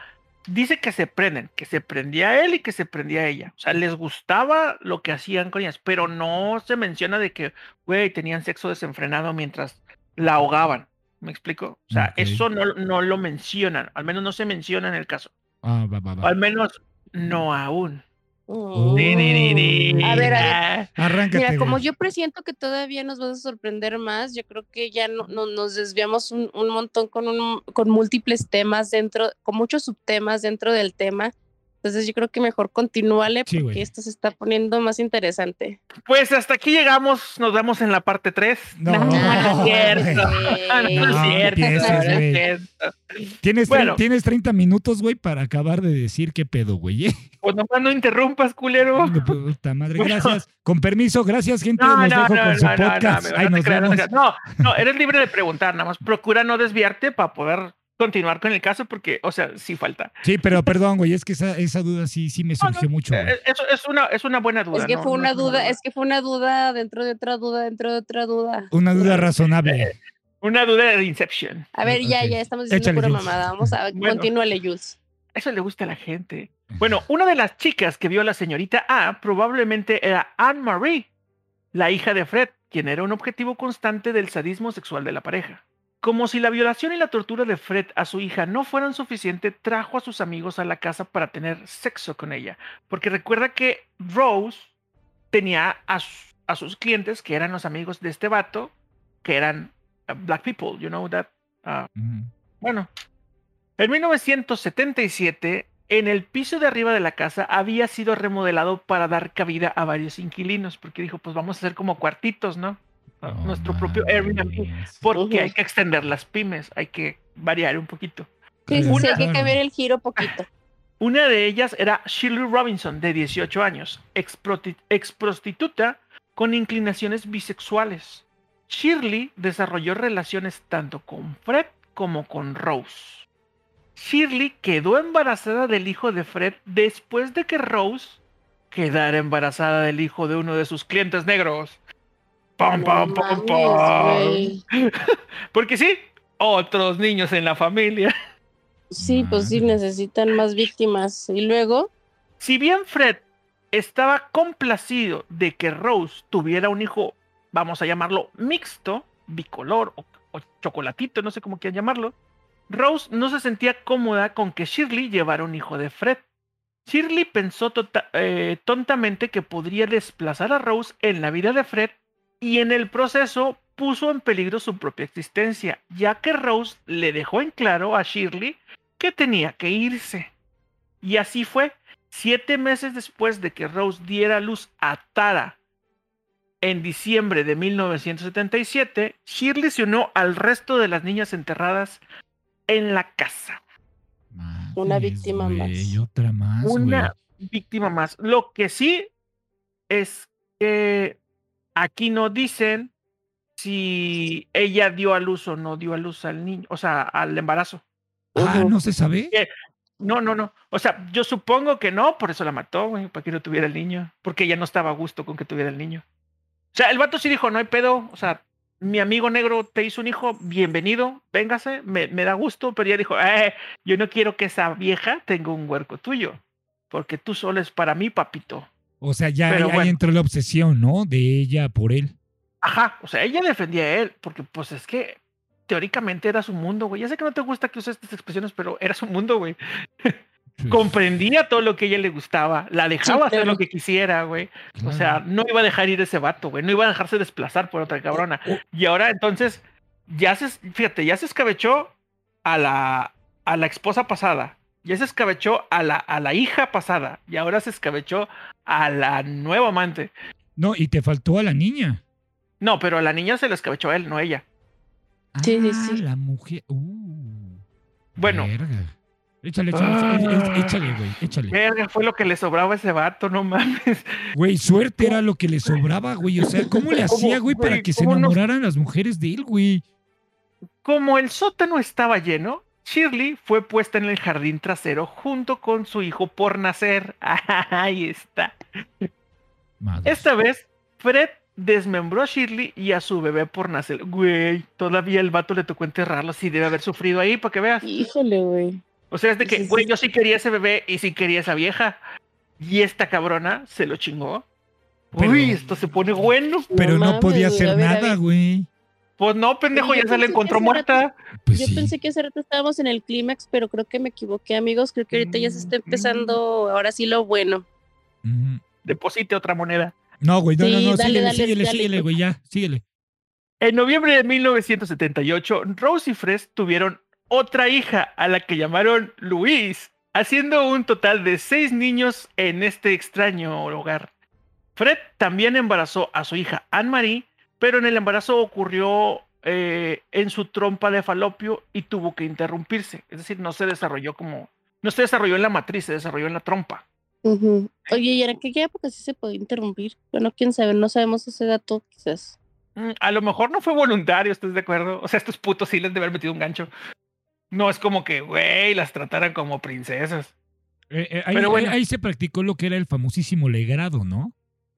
dice que se prenden, que se prendía él y que se prendía ella. O sea, les gustaba lo que hacían con ellas, pero no se menciona de que, güey, tenían sexo desenfrenado mientras la ahogaban. ¿Me explico? O sea, eso no, no, lo mencionan, al menos no se menciona en el caso. Ah, va, va, va. Al menos no aún. Oh. A ver, Mira, como yo presiento que todavía nos vas a sorprender más, yo creo que ya no, nos desviamos un, un montón con, un, con múltiples temas dentro, con muchos subtemas dentro del tema. Entonces yo creo que mejor continúale porque esto se está poniendo más interesante. Pues hasta aquí llegamos, nos vemos en la parte 3. No, no, no, es cierto. No, es cierto. Tienes, tienes 30 minutos, güey, para acabar de decir qué pedo, güey. ¿eh? Pues nomás no interrumpas, culero. Puta madre, gracias. Con permiso, gracias, gente. No, Los dejo con su podcast. Ahí nos. No, no, eres libre de preguntar, nada más procura no desviarte para poder continuar con el caso porque, o sea, sí falta. Sí, pero perdón, güey, es que esa, esa duda sí, sí me surgió mucho. Eh, eso es una, es una buena duda. Es que fue una duda, es que fue una duda dentro de otra duda, dentro de otra duda. Una duda razonable. Eh, una duda de Inception. A ver, ya, ya estamos diciendo pura mamada. Vamos a bueno, continúale, Jules. Eso le gusta a la gente. Bueno, una de las chicas que vio a la señorita A probablemente era Anne Marie, la hija de Fred, quien era un objetivo constante del sadismo sexual de la pareja. Como si la violación y la tortura de Fred a su hija no fueran suficiente, trajo a sus amigos a la casa para tener sexo con ella. Porque recuerda que Rose tenía a, sus clientes, que eran los amigos de este vato, que eran uh, black people, you know that. Uh, bueno, en 1977, en el piso de arriba de la casa había sido remodelado para dar cabida a varios inquilinos, porque dijo, pues vamos a hacer como cuartitos, ¿no? Nuestro propio Airbnb, porque hay que extender las pymes, hay que variar un poquito. Sí, sí, hay que cambiar el giro poquito. Una de ellas era Shirley Robinson, de 18 años, ex, prostituta con inclinaciones bisexuales. Shirley desarrolló relaciones tanto con Fred como con Rose. Shirley quedó embarazada del hijo de Fred después de que Rose quedara embarazada del hijo de uno de sus clientes negros. ¡Pam, pam, pam, pam! Porque sí, otros niños en la familia. Sí, pues sí, necesitan más víctimas. Y luego. Si bien Fred estaba complacido de que Rose tuviera un hijo, vamos a llamarlo mixto, bicolor o, chocolatito, no sé cómo quieran llamarlo, Rose no se sentía cómoda con que Shirley llevara un hijo de Fred. Shirley pensó tota, eh, tontamente que podría desplazar a Rose en la vida de Fred y en el proceso puso en peligro su propia existencia, ya que Rose le dejó en claro a Shirley que tenía que irse. Y así fue. Siete meses después de que Rose diera luz a Tara en diciembre de 1977, Shirley se unió al resto de las niñas enterradas en la casa. Una víctima más. otra más. Una víctima más. Lo que sí es que Aquí no dicen si ella dio a luz o no dio a luz al niño, o sea, al embarazo. Ah, no se sabe. No, no, no. O sea, yo supongo que no, por eso la mató, güey, para que no tuviera el niño, porque ella no estaba a gusto con que tuviera el niño. O sea, el vato sí dijo, no hay pedo, o sea, mi amigo negro te hizo un hijo, bienvenido, véngase, me, me da gusto, pero ella dijo, eh, yo no quiero que esa vieja tenga un huerco tuyo, porque tú solo es para mí, papito. O sea, ya ahí bueno. entró la obsesión, ¿no? De ella por él. Ajá, o sea, ella defendía a él, porque pues es que teóricamente era su mundo, güey. Ya sé que no te gusta que uses estas expresiones, pero era su mundo, güey. Pues, Comprendía todo lo que a ella le gustaba, la dejaba hacer lo que quisiera, güey. O sea, no iba a dejar ir ese vato, güey. No iba a dejarse desplazar por otra cabrona. Oh, Y ahora entonces, ya se, fíjate, ya se escabechó a la, a la esposa pasada. Ya se escabechó a la, a la hija pasada. Y ahora se escabechó a la nueva amante. No, y te faltó a la niña. No, pero a la niña se la escabechó a él, no ella. Sí, sí, Ah, sí. la mujer. Uh, Bueno. verga. Échale, échale, Ah. échale, güey, échale. Verga, fue lo que le sobraba a ese vato, no mames. Güey, suerte era lo que le sobraba, güey. O sea, ¿cómo le hacía, güey, para que se no- enamoraran las mujeres de él, güey? Como el sótano estaba lleno, Shirley fue puesta en el jardín trasero junto con su hijo por nacer. Ahí está. Madre. Esta vez, Fred desmembró a Shirley y a su bebé por nacer. Güey, todavía el vato le tocó enterrarlo. Sí, debe haber sufrido ahí, para que veas. Híjole, güey. O sea, es de que, sí, güey, sí. yo sí quería ese bebé y sí quería esa vieja. Y esta cabrona se lo chingó. Pero- Uy, esto se pone bueno. Pero no mames, podía hacer nada, güey. Pues no, pendejo, ya se la encontró rato- muerta. Pues Yo sí. pensé que hace rato estábamos en el clímax, pero creo que me equivoqué, amigos. Creo que ahorita ya se está empezando ahora sí lo bueno. Ujú. Deposite otra moneda. No, güey, no, no, Sí, no, dale, síguele, dale, síguele, dale. síguele, güey, ya, síguele. En noviembre de 1978, Rose y Fred tuvieron otra hija a la que llamaron Luis, haciendo un total de seis niños en este extraño hogar. Fred también embarazó a su hija Anne-Marie, pero en el embarazo ocurrió eh, en su trompa de falopio y tuvo que interrumpirse. Es decir, no se desarrolló como. No se desarrolló en la matriz, se desarrolló en la trompa. Oye, ¿y en aquella época sí se podía interrumpir? Bueno, quién sabe, no sabemos ese dato, quizás. Mm, A lo mejor no fue voluntario, ¿estás de acuerdo? O sea, estos putos sí les de haber metido un gancho. No es como que, güey, las trataran como princesas. Eh, eh, ahí, Pero bueno. ahí- ahí se practicó lo que era el famosísimo legrado, ¿no?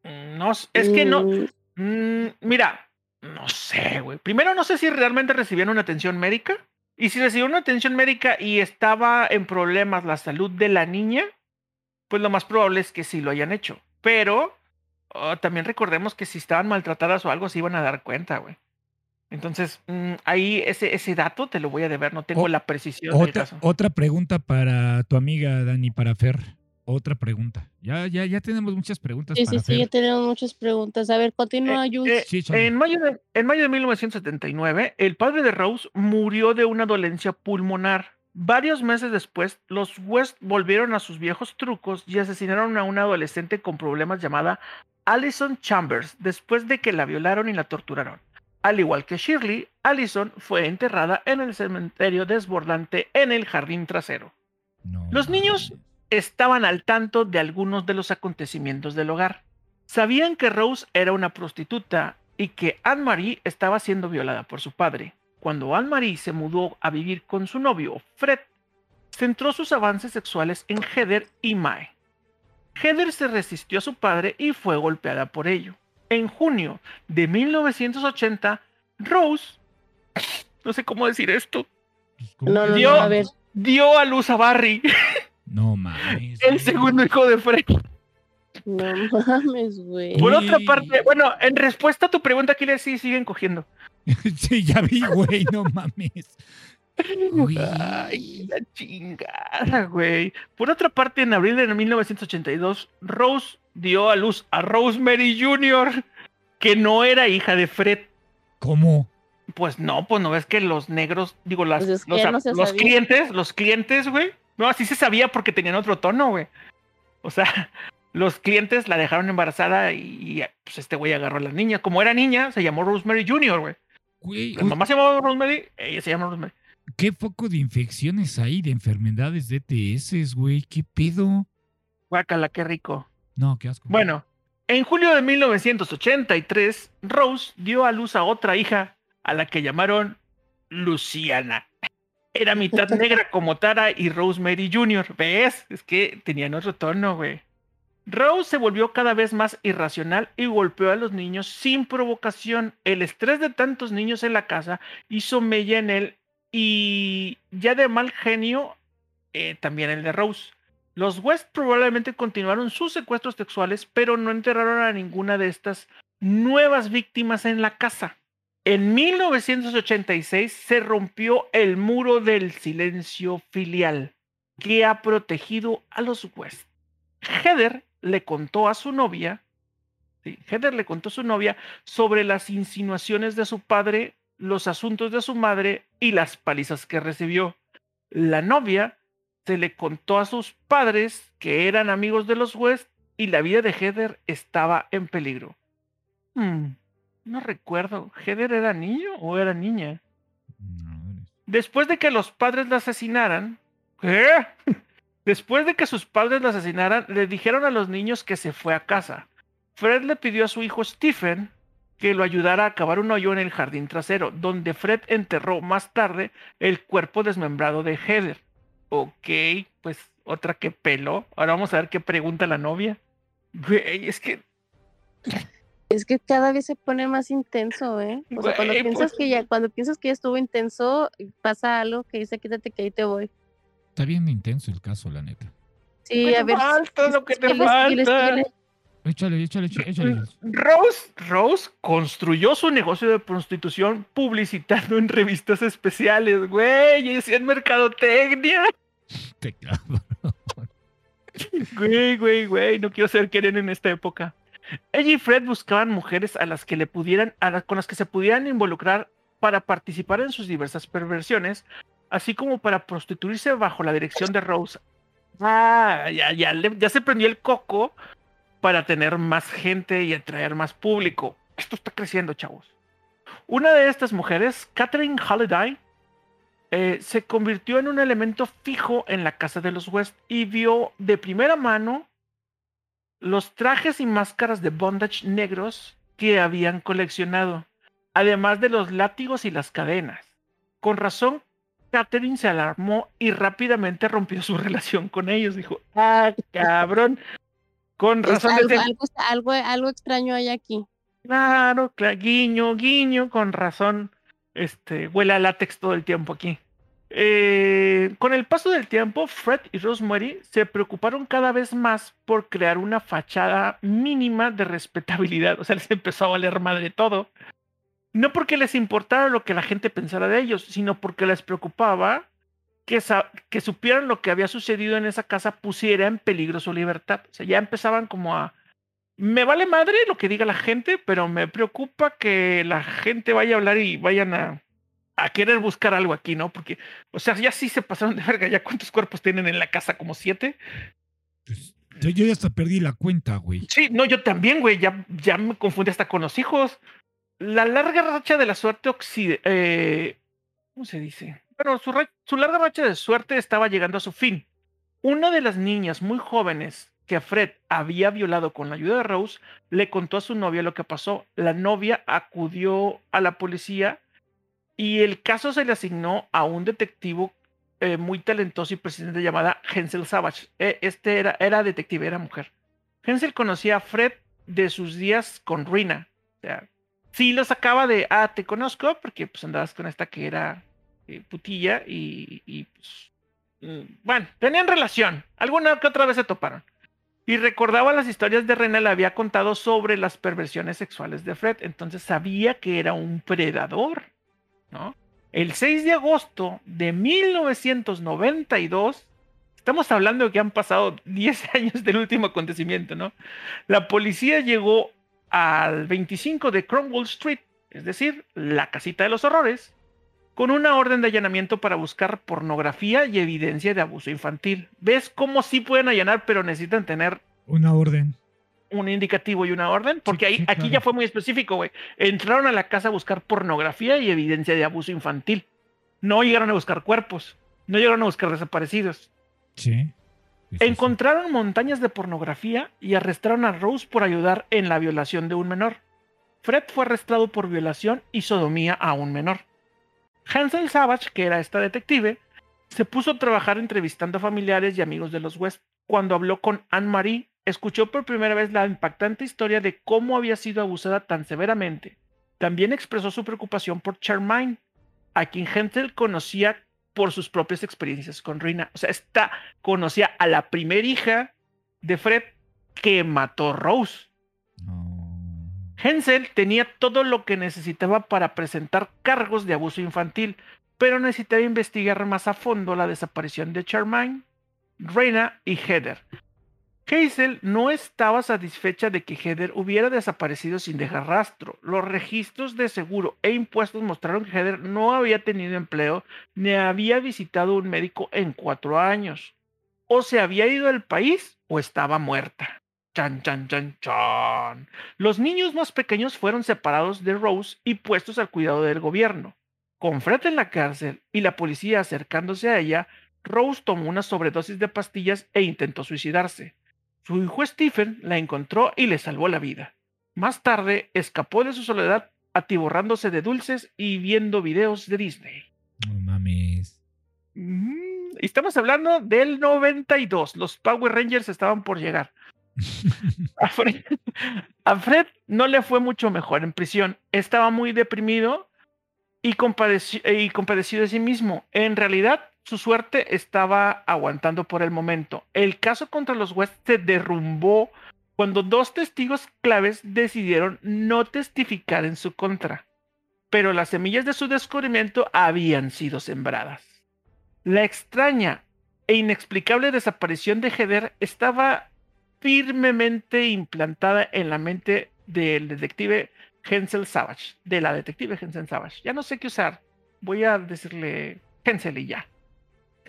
Mm, No, es que no. Mm, mira, no sé, güey. Primero, no sé si realmente recibían una atención médica. Y si recibieron una atención médica y estaba en problemas la salud de la niña, pues lo más probable es que sí lo hayan hecho. Pero oh, también recordemos que si estaban maltratadas o algo, se iban a dar cuenta, güey. Entonces, mm, ahí ese, ese dato te lo voy a deber, no tengo O- la precisión del Otra, caso. otra pregunta para tu amiga Dani, para Fer. Otra pregunta. Ya, ya, ya tenemos muchas preguntas Sí, para sí, sí, ya tenemos muchas preguntas. A ver, continúa, Eh, Jules. eh, Sí, en, mayo de, en mayo de 1979, el padre de Rose murió de una dolencia pulmonar. Varios meses después, los West volvieron a sus viejos trucos y asesinaron a una adolescente con problemas llamada Allison Chambers después de que la violaron y la torturaron. Al igual que Shirley, Allison fue enterrada en el cementerio desbordante en el jardín trasero. No Los niños. Estaban al tanto de algunos de los acontecimientos del hogar. Sabían que Rose era una prostituta y que Anne-Marie estaba siendo violada por su padre. Cuando Anne-Marie se mudó a vivir con su novio, Fred, centró sus avances sexuales en Heather y Mae. Heather se resistió a su padre y fue golpeada por ello. En junio de 1980, Rose, no sé cómo decir esto, Pues, ¿cómo No, no, Dio- no, a dio a luz a Barry, No mames. el segundo hijo de Fred. No mames, güey. Por otra parte, bueno, en respuesta a tu pregunta, Kile, sí siguen cogiendo. sí, ya vi, güey, no mames. Uy. Ay, la chingada, güey. Por otra parte, en abril de 1982, Rose dio a luz a Rosemary Jr., que no era hija de Fred. ¿Cómo? Pues no, pues no ves que los negros, digo, las, Pues es que los, no clientes, los clientes, güey. No, así se sabía porque tenían otro tono, güey. O sea, los clientes la dejaron embarazada y pues este güey agarró a la niña. Como era niña, se llamó Rosemary Jr., güey. Güey, La mamá se llamaba Rosemary, ella se llama Rosemary. ¿qué foco de infecciones hay de enfermedades de ETS, güey? ¿Qué pedo? Guácala, qué rico. No, qué asco. Bueno, en julio de 1983, Rose dio a luz a otra hija a la que llamaron Luciana. Era mitad negra como Tara y Rosemary Jr. ¿Ves? Es que tenían otro tono, güey. Rose se volvió cada vez más irracional y golpeó a los niños sin provocación. El estrés de tantos niños en la casa hizo mella en él y ya de mal genio, eh, también el de Rose. Los West probablemente continuaron sus secuestros sexuales, pero no enterraron a ninguna de estas nuevas víctimas en la casa. En 1986 se rompió el muro del silencio filial que ha protegido a los West. Heather le contó a su novia, Heather le contó a su novia sobre las insinuaciones de su padre, los asuntos de su madre y las palizas que recibió. La novia se le contó a sus padres que eran amigos de los West y la vida de Heather estaba en peligro. Hmm, no recuerdo, ¿Heather era niño o era niña? Después de que los padres la asesinaran, ¿qué? Después de que sus padres la asesinaran, le dijeron a los niños que se fue a casa. Fred le pidió a su hijo Stephen que lo ayudara a cavar un hoyo en el jardín trasero, donde Fred enterró más tarde el cuerpo desmembrado de Heather. Ok, pues otra que pelo. Ahora vamos a ver qué pregunta la novia. Güey, es que. Es que cada vez se pone más intenso, ¿eh? O sea, cuando piensas pues que ya, cuando piensas que ya estuvo intenso, pasa algo que dice quítate que ahí te voy. Está bien intenso el caso, la neta. Sí, a ver. Falta lo que te falta. Échale, échale, échale. Rose, Rose construyó su negocio de prostitución publicitando en revistas especiales, güey, y en mercadotecnia. Te cabrón. Güey, güey, güey, no quiero ser querido en esta época. Ella y Fred buscaban mujeres a las que le pudieran, con las que se pudieran involucrar para participar en sus diversas perversiones, así como para prostituirse bajo la dirección de Rose. Ah, ya, se prendió el coco para tener más gente y atraer más público. Esto está creciendo, chavos. Una de estas mujeres, Catherine Holiday, eh, se convirtió en un elemento fijo en la casa de los West y vio de primera mano los trajes y máscaras de bondage negros que habían coleccionado, además de los látigos y las cadenas. Con razón, Catherine se alarmó y rápidamente rompió su relación con ellos. Dijo, ah, cabrón, con razón. Algo, algo, extraño hay aquí. Claro, guiño, guiño, con razón. Este, huele a látex todo el tiempo aquí. Eh, con el paso del tiempo, Fred y Rosemary se preocuparon cada vez más por crear una fachada mínima de respetabilidad. O sea, les empezó a valer madre todo. No porque les importara lo que la gente pensara de ellos, sino porque les preocupaba que, que supieran lo que había sucedido en esa casa pusiera en peligro su libertad. O sea, ya empezaban como a... Me vale madre lo que diga la gente, pero me preocupa que la gente vaya a hablar y vayan a, a querer buscar algo aquí, ¿no? Porque, o sea, ya sí se pasaron de verga, ya cuántos cuerpos tienen en la casa, como siete. Pues, yo, ya hasta perdí la cuenta, güey. Sí, no, yo también, güey, ya, ya me confundí hasta con los hijos. La larga racha de la suerte eh, ¿cómo se dice? Bueno, su, larga racha de suerte estaba llegando a su fin. Una de las niñas muy jóvenes que Fred había violado con la ayuda de Rose le contó a su novia lo que pasó. La novia acudió a la policía y el caso se le asignó a un detectivo eh, muy talentoso y presidente llamada Hensel Savage. E, este era, era detective, era mujer. Hensel conocía a Fred de sus días con Rina. O sea, sí lo sacaba de, ah, te conozco porque pues andabas con esta que era eh, putilla y, pues, mm, bueno, tenían relación. Alguna que otra vez se toparon. Y recordaba las historias de Rena, le había contado sobre las perversiones sexuales de Fred, entonces sabía que era un predador, El 6 de agosto de 1992, estamos hablando de que han pasado 10 años del último acontecimiento, ¿no? La policía llegó al 25 de Cromwell Street, es decir, la casita de los horrores, con una orden de allanamiento para buscar pornografía y evidencia de abuso infantil. ¿Ves cómo sí pueden allanar, pero necesitan tener una orden? Un indicativo y una orden, porque ahí, aquí ya fue muy específico, güey. Entraron a la casa a buscar pornografía y evidencia de abuso infantil. No llegaron a buscar cuerpos, no llegaron a buscar desaparecidos. Sí. Encontraron montañas de pornografía y arrestaron a Rose por ayudar en la violación de un menor. Fred fue arrestado por violación y sodomía a un menor. Hansel Savage, que era esta detective, se puso a trabajar entrevistando a familiares y amigos de los West. Cuando habló con Anne-Marie, escuchó por primera vez la impactante historia de cómo había sido abusada tan severamente. También expresó su preocupación por Charmaine, a quien Hansel conocía por sus propias experiencias con Rina. O sea, esta conocía a la primera hija de Fred que mató Rose. Hensel tenía todo lo que necesitaba para presentar cargos de abuso infantil, pero necesitaba investigar más a fondo la desaparición de Charmaine, Reina y Heather. Hazel no estaba satisfecha de que Heather hubiera desaparecido sin dejar rastro. Los registros de seguro e impuestos mostraron que Heather no había tenido empleo ni había visitado un médico en cuatro años. O se había ido del país o estaba muerta. Chan, chan, chan, chan. Los niños más pequeños fueron separados de Rose y puestos al cuidado del gobierno. Con Fred en la cárcel y la policía acercándose a ella, Rose tomó una sobredosis de pastillas e intentó suicidarse. Su hijo Stephen la encontró y le salvó la vida. Más tarde escapó de su soledad atiborrándose de dulces y viendo videos de Disney. No mames. Mm, estamos hablando del 92. Los Power Rangers estaban por llegar. a, Fred, no le fue mucho mejor en prisión. Estaba muy deprimido y, y compadecido de sí mismo. En realidad, su suerte estaba aguantando por el momento. El caso contra los West se derrumbó cuando dos testigos claves decidieron no testificar en su contra. Pero las semillas de su descubrimiento habían sido sembradas. La extraña e inexplicable desaparición de Heather estaba firmemente implantada en la mente del detective Hensel Savage, de la detective Hensel Savage. Ya no sé qué usar. Voy a decirle Hensel y ya.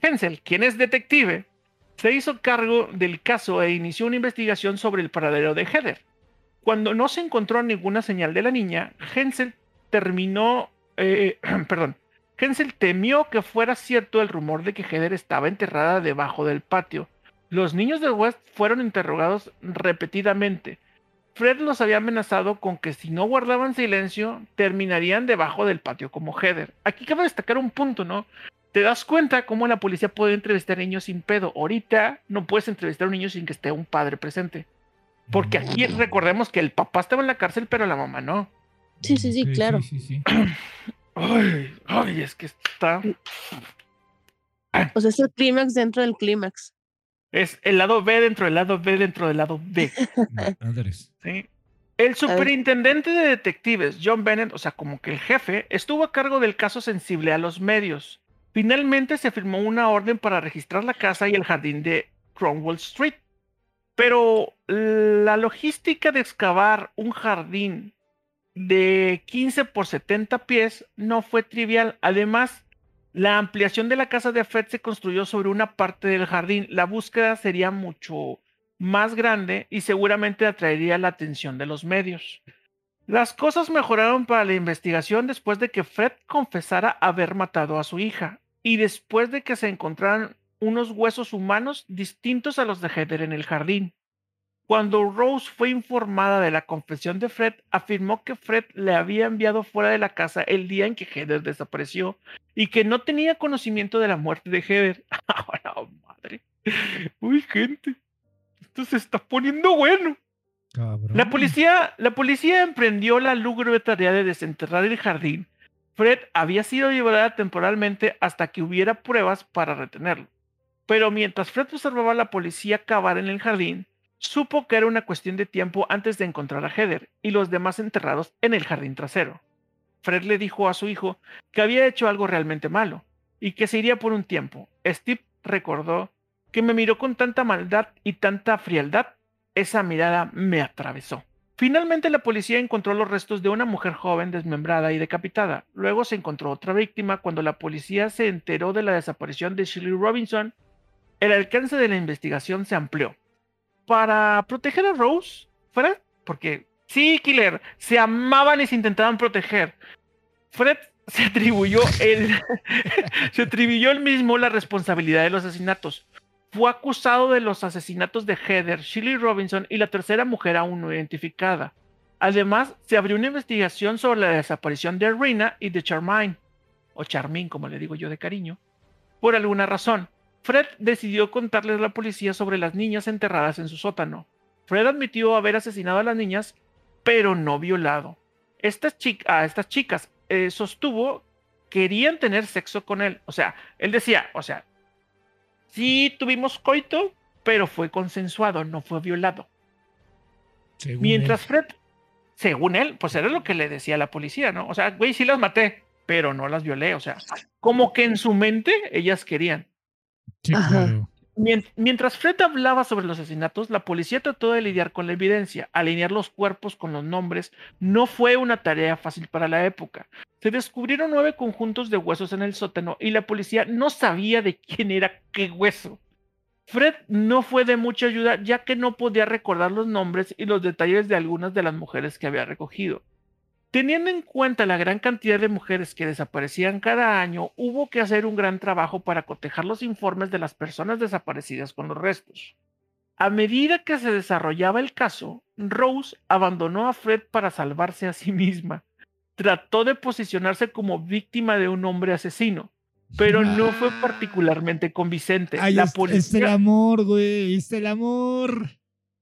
Hensel, quien es detective, se hizo cargo del caso e inició una investigación sobre el paradero de Heather. Cuando no se encontró ninguna señal de la niña, Hensel terminó, eh, perdón, Hensel temió que fuera cierto el rumor de que Heather estaba enterrada debajo del patio. Los niños de West fueron interrogados repetidamente. Fred los había amenazado con que si no guardaban silencio, terminarían debajo del patio como Heather. Aquí cabe destacar un punto, ¿no? Te das cuenta cómo la policía puede entrevistar a niños sin pedo. Ahorita no puedes entrevistar a un niño sin que esté un padre presente. Porque aquí recordemos que el papá estaba en la cárcel, pero la mamá no. Sí, sí, sí, claro. ay, ay, es que está. O sea, es el clímax dentro del clímax. Es el lado B dentro del lado B dentro del lado B. ¿Sí? El superintendente de detectives, John Bennett, o sea, como que el jefe, estuvo a cargo del caso sensible a los medios. Finalmente se firmó una orden para registrar la casa y el jardín de Cromwell Street. Pero la logística de excavar un jardín de 15 por 70 pies no fue trivial. Además, la ampliación de la casa de Fred se construyó sobre una parte del jardín. La búsqueda sería mucho más grande y seguramente atraería la atención de los medios. Las cosas mejoraron para la investigación después de que Fred confesara haber matado a su hija y después de que se encontraran unos huesos humanos distintos a los de Heather en el jardín. Cuando Rose fue informada de la confesión de Fred, afirmó que Fred le había enviado fuera de la casa el día en que Heather desapareció y que no tenía conocimiento de la muerte de Heather. ¡Ah, madre! ¡Uy, gente! Esto se está poniendo bueno. La policía, la policía emprendió la lúgubre tarea de desenterrar el jardín. Fred había sido llevada temporalmente hasta que hubiera pruebas para retenerlo. Pero mientras Fred observaba a la policía cavar en el jardín, supo que era una cuestión de tiempo antes de encontrar a Heather y los demás enterrados en el jardín trasero. Fred le dijo a su hijo que había hecho algo realmente malo y que se iría por un tiempo. Steve recordó que me miró con tanta maldad y tanta frialdad esa mirada me atravesó. Finalmente la policía encontró los restos de una mujer joven desmembrada y decapitada. Luego se encontró otra víctima cuando la policía se enteró de la desaparición de Shirley Robinson. El alcance de la investigación se amplió. Para proteger a Rose, Fred, porque sí, Killer, se amaban y se intentaban proteger. Fred se atribuyó el se atribuyó él mismo la responsabilidad de los asesinatos fue acusado de los asesinatos de Heather, Shirley Robinson y la tercera mujer aún no identificada. Además, se abrió una investigación sobre la desaparición de Reina y de Charmaine, o Charmin como le digo yo de cariño. Por alguna razón, Fred decidió contarles a la policía sobre las niñas enterradas en su sótano. Fred admitió haber asesinado a las niñas, pero no violado. Estas, estas chicas eh, sostuvo querían tener sexo con él. O sea, él decía, o sea, sí tuvimos coito, pero fue consensuado, no fue violado. Mientras Fred, según él, pues era lo que le decía a la policía, ¿no? O sea, güey, sí las maté, pero no las violé. O sea, como que en su mente ellas querían. Sí, claro. Mientras Fred hablaba sobre los asesinatos, la policía trató de lidiar con la evidencia. Alinear los cuerpos con los nombres no fue una tarea fácil para la época. Se descubrieron nueve conjuntos de huesos en el sótano y la policía no sabía de quién era qué hueso. Fred no fue de mucha ayuda ya que no podía recordar los nombres y los detalles de algunas de las mujeres que había recogido. Teniendo en cuenta la gran cantidad de mujeres que desaparecían cada año, hubo que hacer un gran trabajo para cotejar los informes de las personas desaparecidas con los restos. A medida que se desarrollaba el caso, Rose abandonó a Fred para salvarse a sí misma. Trató de posicionarse como víctima de un hombre asesino, pero no fue ah. particularmente convincente. La policía... el amor, güey, es el amor.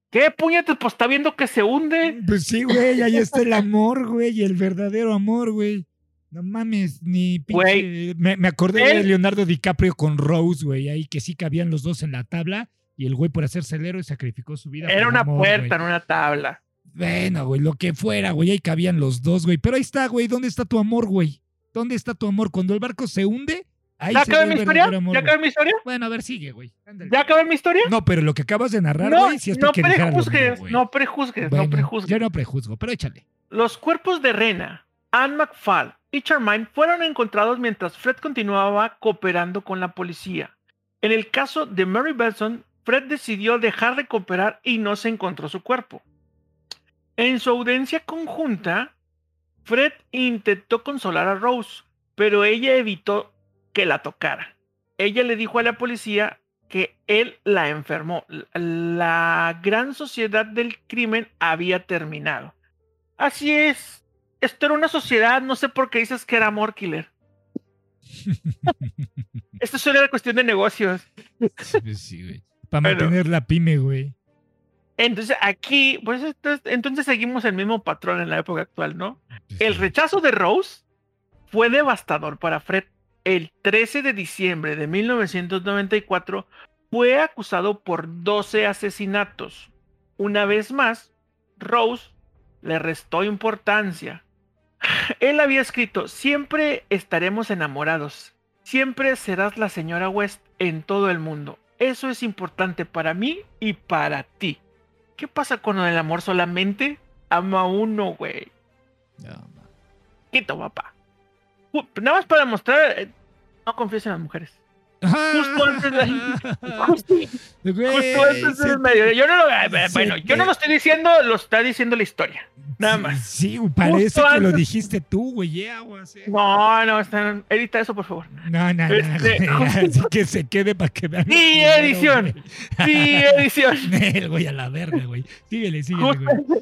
¿Qué puñetes? Pues está viendo que se hunde. Pues sí, güey, ahí está el amor, güey, el verdadero amor, güey. No mames, ni pinche. Me, acordé de Leonardo DiCaprio con Rose, güey, ahí que sí cabían los dos en la tabla y el güey por hacerse el héroe sacrificó su vida. Era una puerta en una tabla. Bueno, güey, lo que fuera, güey, ahí cabían los dos, güey. Pero ahí está, güey, ¿dónde está tu amor, güey? ¿Dónde está tu amor? Cuando el barco se hunde, ¿Ya acabé mi historia? ¿Ya acabé mi historia? Bueno, a ver, sigue, güey. ¿Ya acabé mi historia? No, pero lo que acabas de narrar, güey, si es no prejuzgues, no prejuzgues, no prejuzgues. Yo no prejuzgo, pero échale. Los cuerpos de Rena, Anne McFall y Charmaine fueron encontrados mientras Fred continuaba cooperando con la policía. En el caso de Mary Benson, Fred decidió dejar de cooperar y no se encontró su cuerpo. En su audiencia conjunta, Fred intentó consolar a Rose, pero ella evitó que la tocara. Ella le dijo a la policía que él la enfermó. La gran sociedad del crimen había terminado. Así es. Esto era una sociedad, no sé por qué dices que era amor killer. Esto solo era cuestión de negocios. Pues Para mantener la pyme, güey. Entonces aquí, pues entonces seguimos el mismo patrón en la época actual, ¿no? Pues el rechazo de Rose fue devastador para Fred el 13 de diciembre de 1994 fue acusado por 12 asesinatos. Una vez más, Rose le restó importancia. Él había escrito, siempre estaremos enamorados, siempre serás la señora West en todo el mundo. Eso es importante para mí y para ti. ¿Qué pasa con el amor solamente? Ama uno, güey. No, Quito, papá. Nada más para mostrar, eh, no confíes en las mujeres. Justo antes de justo, justo antes del medio. Yo no lo, eh, bueno, yo no lo estoy diciendo, lo está diciendo la historia. Nada más. Sí, parece que lo dijiste tú, güey. Yeah, no, no, está, edita eso, por favor. No, no, este, no. Así que se quede para que vean. Sí, edición. Sí, edición. El güey a la verga, güey. Síguele, síguele, güey.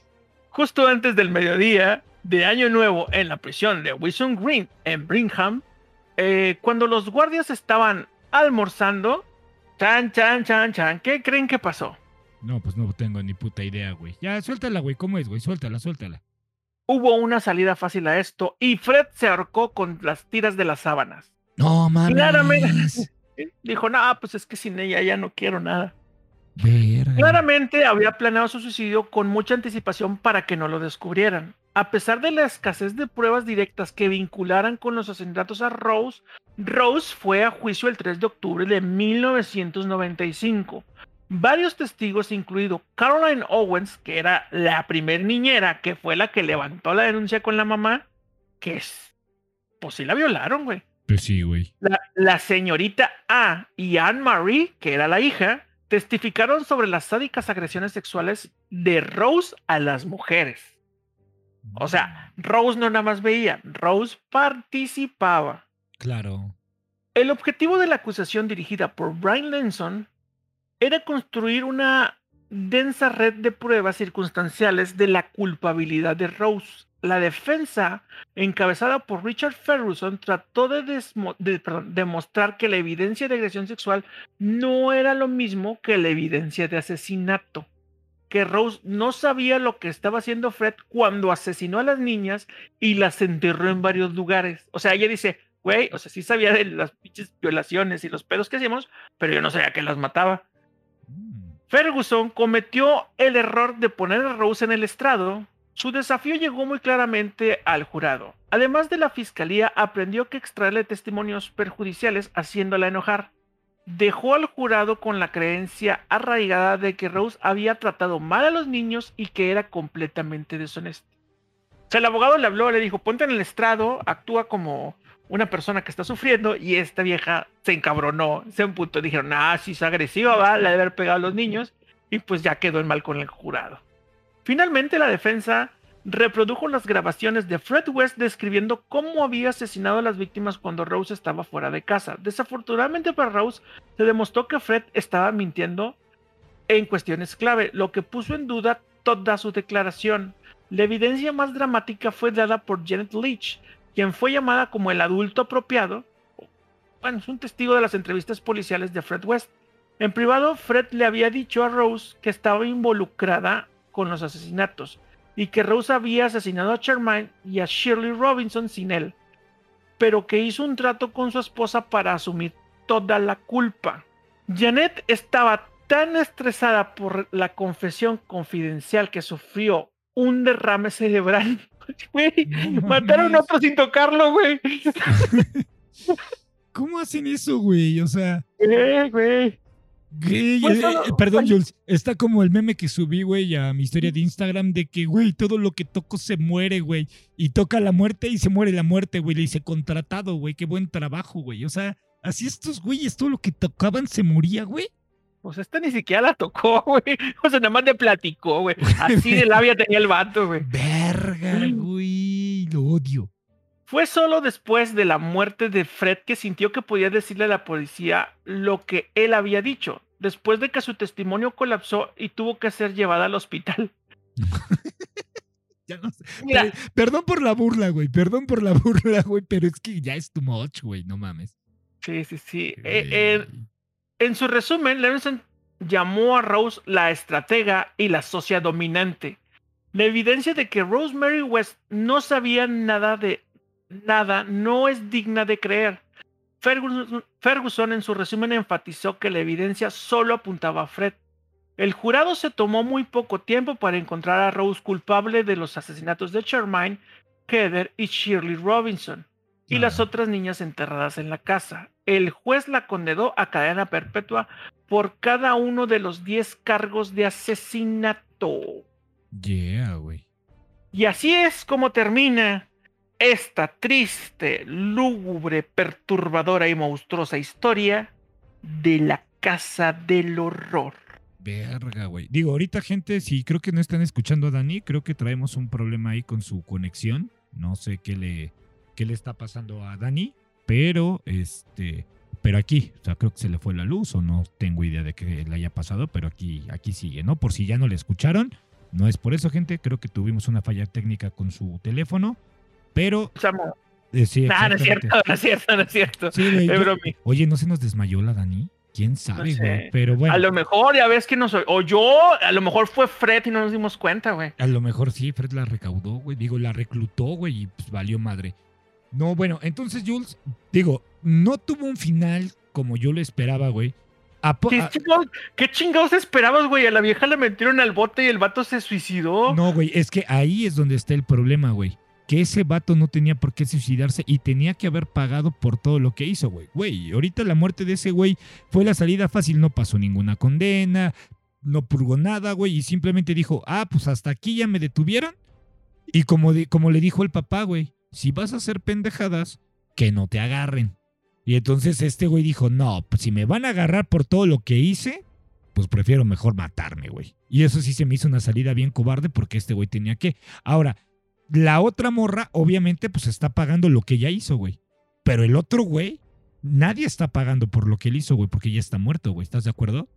Justo antes del mediodía de Año Nuevo en la prisión de Wilson Green en Brigham, eh, cuando los guardias estaban almorzando, chan, chan, chan, chan, ¿qué creen que pasó? No, pues no tengo ni puta idea, güey. Ya, suéltala, güey. ¿Cómo es, güey? Suéltala, suéltala. Hubo una salida fácil a esto y Fred se ahorcó con las tiras de las sábanas. No, mames. Claramente. Dijo, no, pues es que sin ella ya no quiero nada. Claramente había planeado su suicidio con mucha anticipación para que no lo descubrieran. A pesar de la escasez de pruebas directas que vincularan con los asesinatos a Rose, Rose fue a juicio el 3 de octubre de 1995. Varios testigos, incluido Caroline Owens, que era la primer niñera, que fue la que levantó la denuncia con la mamá, que es, pues sí la violaron, güey. Pues sí, güey. La, la señorita A y Anne Marie, que era la hija, testificaron sobre las sádicas agresiones sexuales de Rose a las mujeres. O sea, Rose no nada más veía, Rose participaba. Claro. El objetivo de la acusación dirigida por Brian Lenson era construir una densa red de pruebas circunstanciales de la culpabilidad de Rose. La defensa, encabezada por Richard Ferguson, trató de, demostrar que la evidencia de agresión sexual no era lo mismo que la evidencia de asesinato que Rose no sabía lo que estaba haciendo Fred cuando asesinó a las niñas y las enterró en varios lugares. O sea, ella dice, güey, o sea, sí sabía de las pinches violaciones y los pedos que hacíamos, pero yo no sabía que las mataba. Mm. Ferguson cometió el error de poner a Rose en el estrado. Su desafío llegó muy claramente al jurado. Además de la fiscalía, aprendió que extraerle testimonios perjudiciales haciéndola enojar. Dejó al jurado con la creencia arraigada de que Rose había tratado mal a los niños y que era completamente deshonesta. O sea, el abogado le habló, le dijo, ponte en el estrado, actúa como una persona que está sufriendo y esta vieja se encabronó, se emputó, dijeron, ah, si es agresiva, va, la de haber pegado a los niños y pues ya quedó en mal con el jurado. Finalmente la defensa reprodujo las grabaciones de Fred West describiendo cómo había asesinado a las víctimas cuando Rose estaba fuera de casa. Desafortunadamente para Rose se demostró que Fred estaba mintiendo en cuestiones clave, lo que puso en duda toda su declaración. La evidencia más dramática fue dada por Janet Leach, quien fue llamada como el adulto apropiado. Bueno, es un testigo de las entrevistas policiales de Fred West. En privado, Fred le había dicho a Rose que estaba involucrada con los asesinatos y que Rose había asesinado a Charmaine y a Shirley Robinson sin él, pero que hizo un trato con su esposa para asumir toda la culpa. Janet estaba tan estresada por la confesión confidencial que sufrió un derrame cerebral. mataron a otro sin tocarlo, güey. ¿Cómo hacen eso, güey? O sea. Güey. Eh, eh, perdón, Jules, está como el meme que subí, güey, a mi historia de Instagram de que, güey, todo lo que toco se muere, güey. Y toca la muerte y se muere la muerte, güey. Le hice contratado, güey. Qué buen trabajo, güey. O sea, así estos güeyes, todo lo que tocaban se moría, güey. Pues esta ni siquiera la tocó, güey. O sea, nada más le platicó, güey. Así de labia tenía el vato, güey. Verga, güey. Lo odio. Fue solo después de la muerte de Fred que sintió que podía decirle a la policía lo que él había dicho, después de que su testimonio colapsó y tuvo que ser llevada al hospital. ya no sé. Perdón por la burla, güey. Perdón por la burla, güey. Pero es que ya es too much, güey. No mames. Sí, sí, sí. Eh, en su resumen, Levinson llamó a Rose la estratega y la socia dominante. La evidencia de que Rosemary West no sabía nada de nada no es digna de creer. Ferguson, en su resumen enfatizó que la evidencia solo apuntaba a Fred. El jurado se tomó muy poco tiempo para encontrar a Rose culpable de los asesinatos de Charmaine, Heather y Shirley Robinson y las otras niñas enterradas en la casa. El juez la condenó a cadena perpetua por cada uno de los 10 cargos de asesinato. Yeah, güey. Y así es como termina esta triste, lúgubre, perturbadora y monstruosa historia de la casa del horror. Verga, güey. Digo, ahorita gente, si creo que no están escuchando a Dani, creo que traemos un problema ahí con su conexión. No sé qué le, qué le está pasando a Dani, pero este, pero aquí, o sea, creo que se le fue la luz o no tengo idea de qué le haya pasado, pero aquí, aquí sigue, ¿no? Por si ya no le escucharon, no es por eso, gente, creo que tuvimos una falla técnica con su teléfono, pero... Eh, sí, no, no es cierto, no es cierto, no es cierto. oye, ¿no se nos desmayó la Dani? ¿Quién sabe, güey? Pero bueno. A lo mejor ya ves que nos... O yo, a lo mejor fue Fred y no nos dimos cuenta, güey. A lo mejor sí, Fred la recaudó, güey. Digo, la reclutó, güey, y pues valió madre. No, bueno, entonces Jules, digo, no tuvo un final como yo lo esperaba, güey. ¿Qué, chingados, esperabas, güey? A la vieja le metieron al bote y el vato se suicidó. No, güey, es que ahí es donde está el problema, güey. Que ese vato no tenía por qué suicidarse y tenía que haber pagado por todo lo que hizo, güey. Güey, ahorita la muerte de ese güey fue la salida fácil, no pasó ninguna condena, no purgó nada, güey, y simplemente dijo, ah, pues hasta aquí ya me detuvieron. Y como, como le dijo el papá, güey, si vas a hacer pendejadas, que no te agarren. Y entonces este güey dijo, no, pues si me van a agarrar por todo lo que hice, pues prefiero mejor matarme, güey. Y eso sí se me hizo una salida bien cobarde porque este güey tenía que. Ahora, la otra morra, obviamente, pues está pagando lo que ya hizo, güey. Pero el otro güey, nadie está pagando por lo que él hizo, güey, porque ya está muerto, güey. ¿Estás de acuerdo?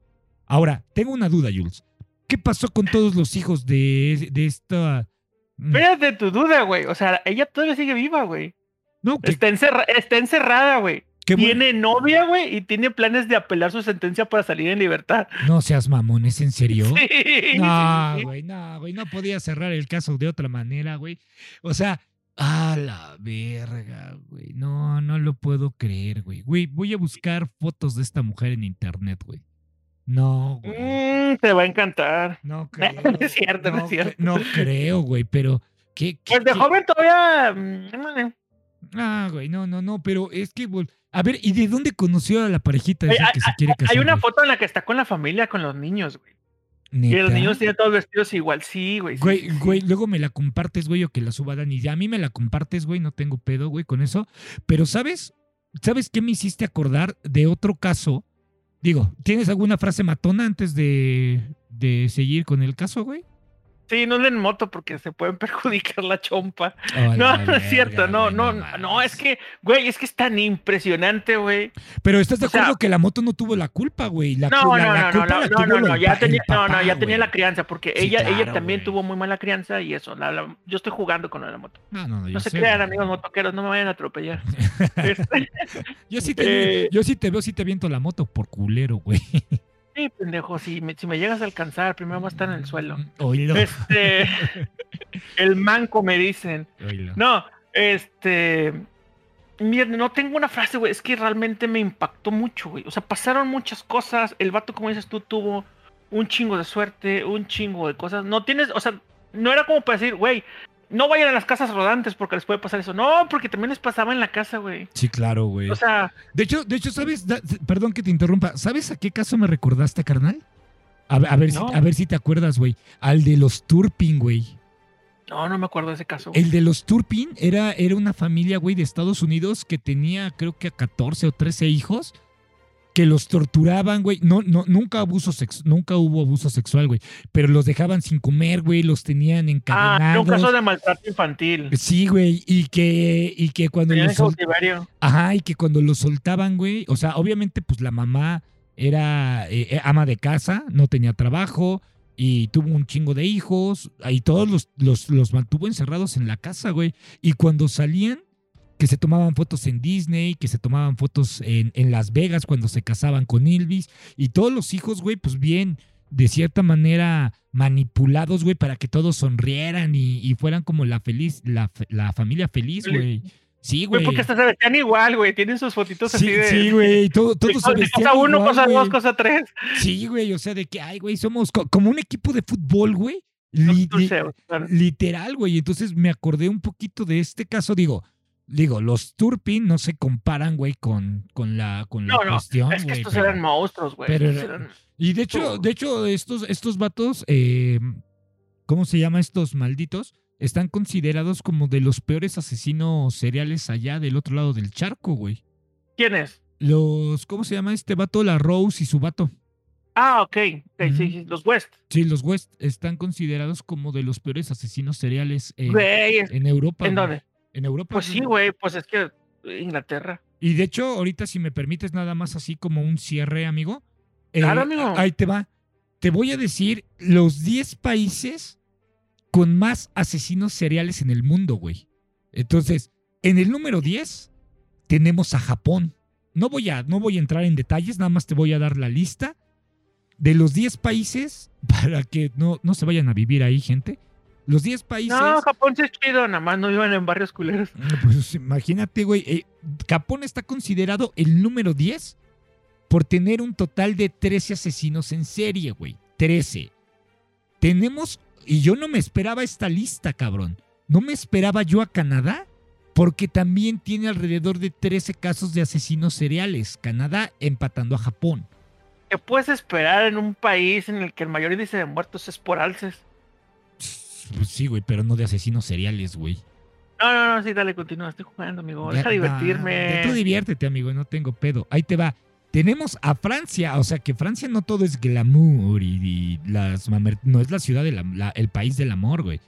Ahora, tengo una duda, Jules. ¿Qué pasó con todos los hijos de, de esta Mm. Espérate tu duda, güey. O sea, ella todavía sigue viva, güey. No, está, está encerrada, güey. Tiene novia, güey, y tiene planes de apelar su sentencia para salir en libertad. No seas mamón, ¿es en serio? Sí, no, güey, no, güey, no podía cerrar el caso de otra manera, güey. O sea, A la verga, güey. No, no lo puedo creer, güey. Güey, voy a buscar fotos de esta mujer en internet, güey. No, güey. Mm, te va a encantar. No creo. No es cierto, no es cierto. No creo, güey, pero. ¿qué, qué- Pues de qué- joven todavía. mm, Ah, güey, no, no, no, pero es que. vol- A ver, ¿y de dónde conoció a la parejita Hay, esa que se quiere casar? hay una güey? foto en la que está con la familia, con los niños, güey. Y los ¿Neta? niños tienen todos vestidos igual. Sí, güey. Güey, sí, sí. güey, luego me la compartes, güey, o que la suba Dani. Ya a mí me la compartes, güey, no tengo pedo, güey, con eso. Pero, ¿sabes? ¿Sabes qué me hiciste acordar de otro caso? Digo, ¿tienes alguna frase matona antes de, de seguir con el caso, güey? Sí, no den moto porque se pueden perjudicar la chompa. Oh, No, la no es cierto, no, güey, no, no, es que, güey, es que es tan impresionante, güey. Pero estás de o sea- acuerdo que la moto no tuvo la culpa, güey. La, No, la- no, la no, no, culpa no, no, tuvo no, el no, ya tenía, el no, no, papá, ya tenía güey. la crianza, porque Sí, ella, ella claro, también güey. tuvo muy mala crianza y eso. yo estoy jugando con la moto. No, no, no, No se sé, crean, güey. amigos motoqueros, no me vayan a atropellar. Este, Yo sí te, Eh. yo sí te veo, sí te viento la moto por culero, güey. Sí, pendejo, si me, si me llegas a alcanzar, primero va a estar en el suelo. Oílo. Este, el manco me dicen. Oílo. No, este. Miren, no tengo una frase, güey. Es que realmente me impactó mucho, güey. O sea, pasaron muchas cosas. El vato, como dices tú, tuvo un chingo de suerte, un chingo de cosas. No tienes, o sea, no era como para decir, güey, no vayan a las casas rodantes porque les puede pasar eso. No, porque también les pasaba en la casa, güey. Sí, claro, güey. O sea, De hecho, de hecho, ¿sabes? Da- perdón que te interrumpa. ¿Sabes a qué caso me recordaste, carnal? A, ver- a ver, No. si, a ver si te acuerdas, güey. Al de los Turpin, güey. no, no me acuerdo de ese caso. güey. El de los Turpin era, era una familia, güey, de Estados Unidos que tenía, creo que a 14 o 13 hijos que los torturaban, güey. No, no, nunca abuso sex, nunca hubo abuso sexual, güey. Pero los dejaban sin comer, güey. Los tenían Ah, encadenados. un caso de maltrato infantil. Sí, güey. Y que, y que cuando los sol-. Ajá, y que cuando lo soltaban, güey, o sea, obviamente, pues la mamá era eh, eh, ama de casa, no tenía trabajo y tuvo un chingo de hijos y todos los, los, los mantuvo encerrados en la casa, güey. Y cuando salían, que se tomaban fotos en Disney, que se tomaban fotos en, en Las Vegas cuando se casaban con Ilvis y todos los hijos, güey, pues bien, de cierta manera manipulados, güey, para que todos sonrieran y, y fueran como la feliz, la, la familia feliz, güey. Sí, Güey, porque hasta se vestían igual, güey. Tienen sus fotitos así Sí, de. sí, güey, todo, de todos se de vestían cosa uno, igual, cosa dos, cosa tres. Sí, güey, o sea, de que, ay, güey, somos co- como un equipo de fútbol, güey. Claro. literal, güey. Entonces me acordé un poquito de este caso, digo, digo, los Turpin no se comparan, güey, con, con la, con la No, no, cuestión, Es que güey, estos pero- eran monstruos, güey. pero eran- Y de hecho, de hecho, estos, estos vatos, eh, ¿cómo se llama estos malditos? Están considerados como de los peores asesinos seriales allá del otro lado del charco, güey. ¿Quién es? Los, ¿cómo se llama este vato? La Rose y su vato. Ah, ok. ok, sí, Ujú. sí, los West. Sí, los West están considerados como de los peores asesinos seriales en, Europa. ¿en güey. dónde? En Europa. Pues sí, güey, pues es que Inglaterra. Y de hecho, ahorita, si me permites, nada más así como un cierre, amigo. eh, Claro, amigo. Ahí te va. Te voy a decir los 10 países con más asesinos seriales en el mundo, güey. Entonces, en el número 10 tenemos a Japón. No voy a, no voy a entrar en detalles, nada más te voy a dar la lista de los 10 países para que no, no se vayan a vivir ahí, gente. Los 10 países. No, Japón sí es chido, nada más no vivan en barrios culeros. Pues imagínate, güey. eh, Japón está considerado el número 10 por tener un total de 13 asesinos en serie, güey. 13. Tenemos, y yo no me esperaba esta lista, cabrón. No me esperaba yo a Canadá, porque también tiene alrededor de 13 casos de asesinos seriales. Canadá empatando a Japón. ¿Qué puedes esperar en un país en el que el mayor índice de muertos es por alces? Pues sí, güey, pero no de asesinos seriales, güey. No, no, no, sí, dale, continúa, estoy jugando, amigo. Ya- Deja nah, divertirme. tú diviértete, amigo, no tengo pedo. Ahí te va. Tenemos a Francia, o sea que Francia no todo es glamour y, y las no es la ciudad del el país del amor, güey.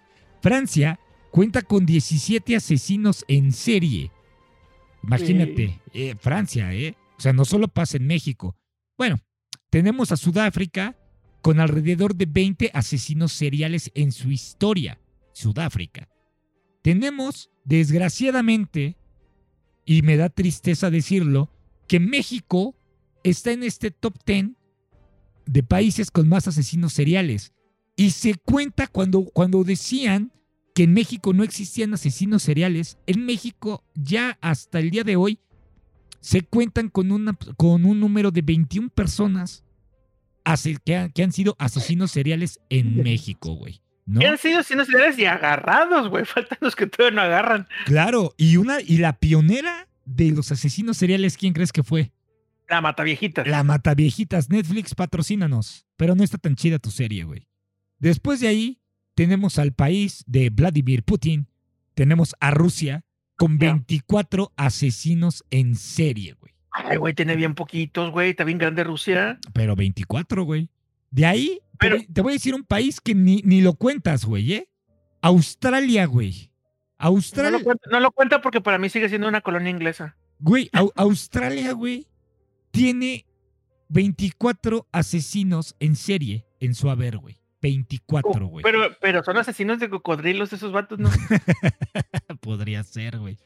Francia cuenta con 17 asesinos en serie. Imagínate, eh, Francia, ¿eh? O sea, no solo pasa en México. Bueno, tenemos a Sudáfrica con alrededor de 20 asesinos seriales en su historia. Sudáfrica. Tenemos, desgraciadamente, y me da tristeza decirlo, que México está en este top 10 de países con más asesinos seriales. Y se cuenta cuando, cuando decían que en México no existían asesinos seriales, en México ya hasta el día de hoy se cuentan con, una, con un número de 21 personas que, que han sido asesinos seriales en México, güey. ¿no? Que han sido asesinos seriales y agarrados, güey. Faltan los que todavía no agarran. Claro, y una, y la pionera de los asesinos seriales, ¿quién crees que fue? La Mataviejitas. La Mataviejitas. Netflix, patrocínanos. Pero no está tan chida tu serie, güey. Después de ahí, tenemos al país de Vladimir Putin. Tenemos a Rusia con 24 asesinos en serie, güey. Ay, güey, tiene bien poquitos, güey. Está bien grande Rusia. Pero 24, güey. De ahí, Pero... te, voy, a decir un país que ni, ni lo cuentas, güey, ¿eh? Australia, güey. Australia. No lo, cuenta, no lo, cuenta, porque para mí sigue siendo una colonia inglesa. Güey, Australia, güey, tiene 24 asesinos en serie en su haber, güey. 24, güey. pero, pero son asesinos de cocodrilos esos vatos, ¿no? Podría ser, güey.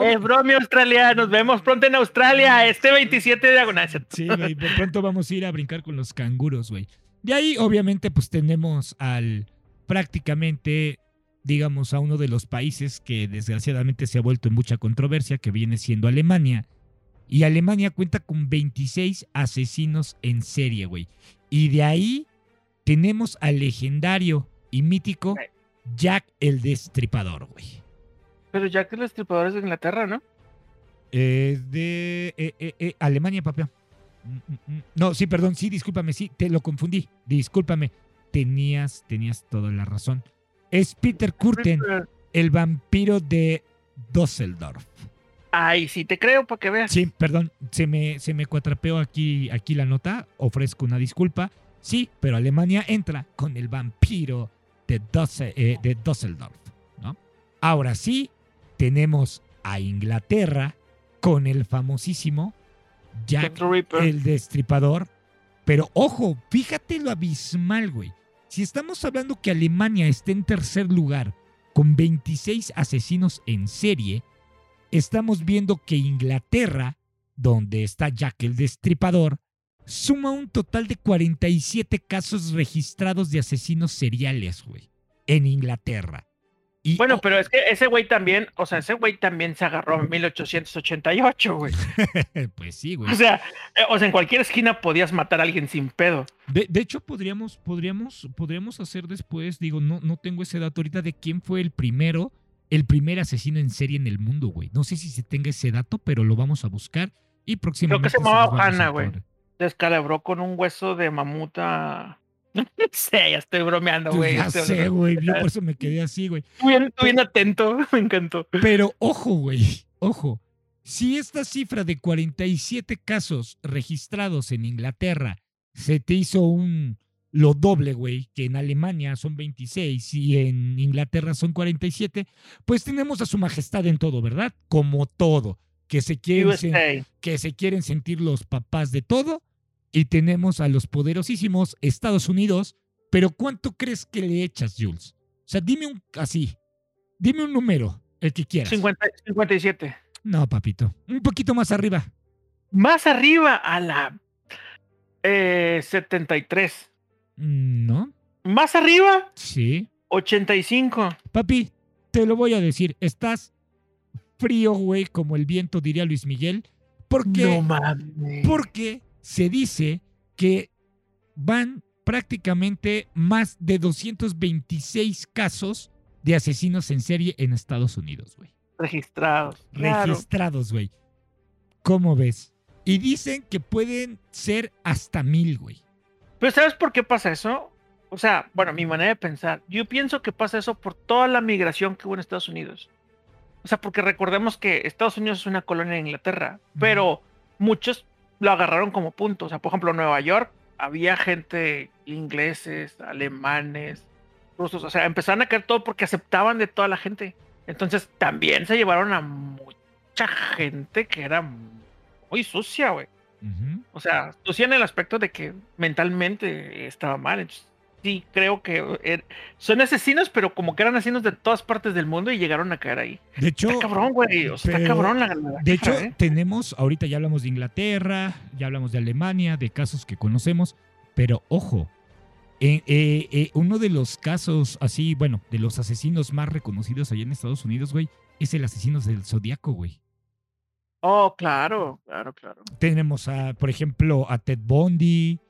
Eh, bromio Australia, nos vemos pronto en Australia, este 27 de agosto. Sí, güey, de pronto vamos a ir a brincar con los canguros, güey. De ahí, obviamente, pues tenemos al prácticamente, digamos, a uno de los países que desgraciadamente se ha vuelto en mucha controversia, que viene siendo Alemania. Y Alemania cuenta con 26 asesinos en serie, güey. Y de ahí tenemos al legendario y mítico Jack el Destripador, güey. Pero Jack el Destripador es de Inglaterra, ¿no? Es de eh, eh, eh, Alemania, papá. Mm, mm, mm. No, sí, perdón, sí, discúlpame, sí, te lo confundí. Discúlpame. Tenías, tenías toda la razón. Es Peter Kurten, el vampiro de Dusseldorf. Ay, sí, te creo para que veas. Sí, perdón, se me, se me cuatrapeó aquí, aquí la nota. Ofrezco una disculpa. Sí, pero Alemania entra con el vampiro de, de Dusseldorf. ¿no? Ahora sí, tenemos a Inglaterra con el famosísimo Jack el Destripador. Pero ojo, fíjate lo abismal, güey. Si estamos hablando que Alemania está en tercer lugar con 26 asesinos en serie, estamos viendo que Inglaterra, donde está Jack el Destripador, suma un total de 47 casos registrados de asesinos seriales, güey, en Inglaterra. Y, bueno, pero es que ese güey también, o sea, ese güey también se agarró en 1888, güey. pues sí, güey. O sea, eh, o sea, en cualquier esquina podías matar a alguien sin pedo. De, de, hecho, podríamos, podríamos, podríamos hacer después, digo, no, no tengo ese dato ahorita de quién fue el primero, el primer asesino en serie en el mundo, güey. No sé si se tenga ese dato, pero lo vamos a buscar y próximamente. Creo que se llamaba Hanna, güey. Descalabró con un hueso de mamuta no sé, ya estoy bromeando, güey. Ya sé, güey. Yo por eso me quedé así, güey. Bien, bien atento, me encantó. Pero ojo, güey, ojo. Si esta cifra de 47 casos registrados en Inglaterra se te hizo un lo doble, güey, que en Alemania son 26 y en Inglaterra son 47, pues tenemos a su majestad en todo, ¿verdad? Como todo, que se quieren, que se quieren sentir los papás de todo y tenemos a los poderosísimos Estados Unidos, pero ¿cuánto crees que le echas, Jules? O sea, dime un así, dime un número, el que quieras. 57. No, papito, un poquito más arriba. Más arriba a la eh, 73. Mm, ¿No? ¿Más arriba? Sí. 85. Papi, te lo voy a decir, estás frío, güey, como el viento, diría Luis Miguel. Porque, no mames. Porque se dice que van prácticamente más de 226 casos de asesinos en serie en Estados Unidos, güey. Registrados. Registrados, güey. ¿Cómo ves? Y dicen que pueden ser hasta mil, güey. Pero ¿sabes por qué pasa eso? O sea, bueno, mi manera de pensar, yo pienso que pasa eso por toda la migración que hubo en Estados Unidos. O sea, porque recordemos que Estados Unidos es una colonia de Inglaterra, pero muchos lo agarraron como punto. O sea, por ejemplo, Nueva York había gente ingleses, alemanes, rusos. O sea, empezaron a caer todo porque aceptaban de toda la gente. Entonces también se llevaron a mucha gente que era muy sucia, güey. O sea, sucia en el aspecto de que mentalmente estaba mal. Entonces, sí creo que er, son asesinos, pero como que eran asesinos de todas partes del mundo y llegaron a caer ahí. De hecho, está cabrón, güey. está cabrón la, De hecho, ¿eh? tenemos, ahorita ya hablamos de Inglaterra, ya hablamos de Alemania, de casos que conocemos, pero ojo, eh, eh, eh, uno de los casos así, bueno, de los asesinos más reconocidos allá en Estados Unidos, güey, es el asesino del Zodíaco, güey. Oh, claro, claro, claro. Tenemos a, por ejemplo, a Ted Bundy,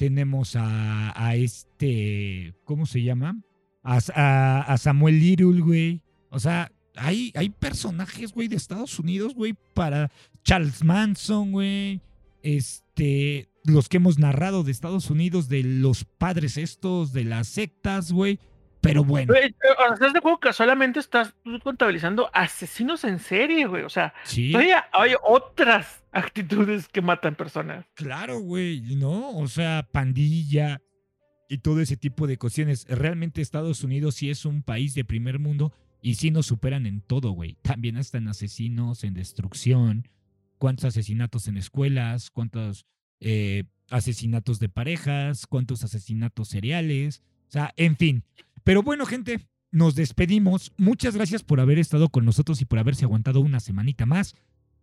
tenemos a, este, ¿cómo se llama? A Samuel Little, güey. O sea, hay, hay personajes, güey, de Estados Unidos, güey, para Charles Manson, güey. Este, los que hemos narrado de Estados Unidos, de los padres estos, de las sectas, güey. Pero bueno, eh, o sea, ¿Estás de acuerdo que solamente estás contabilizando asesinos en serie, güey? O sea, sí. todavía hay otras actitudes que matan personas. Claro, güey, ¿no? O sea, pandilla y todo ese tipo de cuestiones. Realmente Estados Unidos sí es un país de primer mundo y sí nos superan en todo, güey. También hasta en asesinos, en destrucción, cuántos asesinatos en escuelas, cuántos eh, asesinatos de parejas, cuántos asesinatos seriales, o sea, en fin. Pero bueno, gente, nos despedimos. Muchas gracias por haber estado con nosotros y por haberse aguantado una semanita más.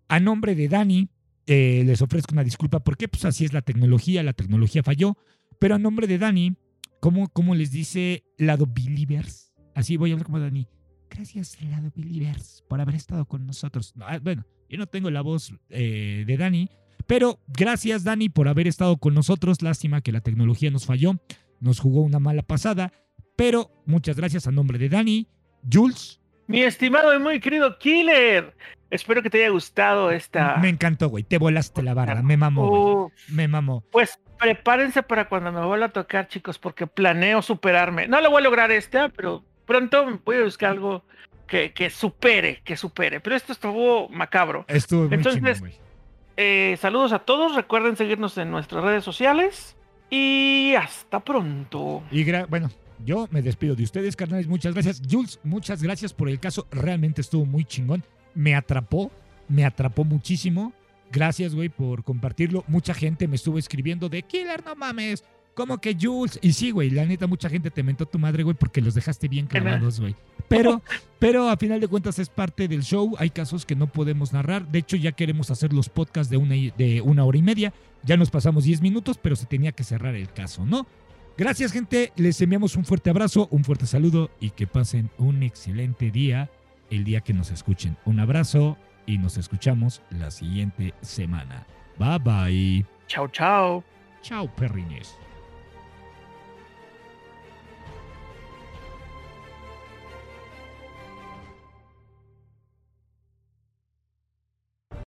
A nombre de Dani, eh, les ofrezco una disculpa porque pues así es la tecnología, la tecnología falló. Pero a nombre de Dani, como, como les dice Lado Believers, así voy a hablar como Dani. Gracias, Lado Believers, por haber estado con nosotros. Ah, bueno, yo no tengo la voz eh, de Dani, pero gracias, Dani, por haber estado con nosotros. Lástima que la tecnología nos falló, nos jugó una mala pasada. Pero muchas gracias a nombre de Dani, Jules. Mi estimado y muy querido Killer, espero que te haya gustado esta. Me encantó, güey. Te volaste la barra. Me mamó. Uh, Me mamó. pues prepárense para cuando me vuelva a tocar, chicos, porque planeo superarme. No lo voy a lograr esta, pero pronto voy a buscar algo que, que supere, que supere. Pero esto estuvo macabro. Estuvo muy Entonces. Eh, saludos a todos, recuerden seguirnos en nuestras redes sociales y hasta pronto. Y bueno, yo me despido de ustedes, carnales. Muchas gracias. Jules, muchas gracias por el caso. Realmente estuvo muy chingón. Me atrapó, me atrapó muchísimo. Gracias, güey, por compartirlo. Mucha gente me estuvo escribiendo de Killer, no mames. ¿Cómo que Jules? Y sí, güey, la neta, mucha gente te mentó tu madre, güey, porque los dejaste bien clavados, güey. Pero, pero a final de cuentas es parte del show. Hay casos que no podemos narrar. De hecho, ya queremos hacer los podcasts de una, de una hora y media. Ya nos pasamos 10 minutos, pero se tenía que cerrar el caso, ¿no? Gracias, gente. Les enviamos un fuerte abrazo, un fuerte saludo y que pasen un excelente día el día que nos escuchen. Un abrazo y nos escuchamos la siguiente semana. Bye bye. Chao, chao. Chao, perrines.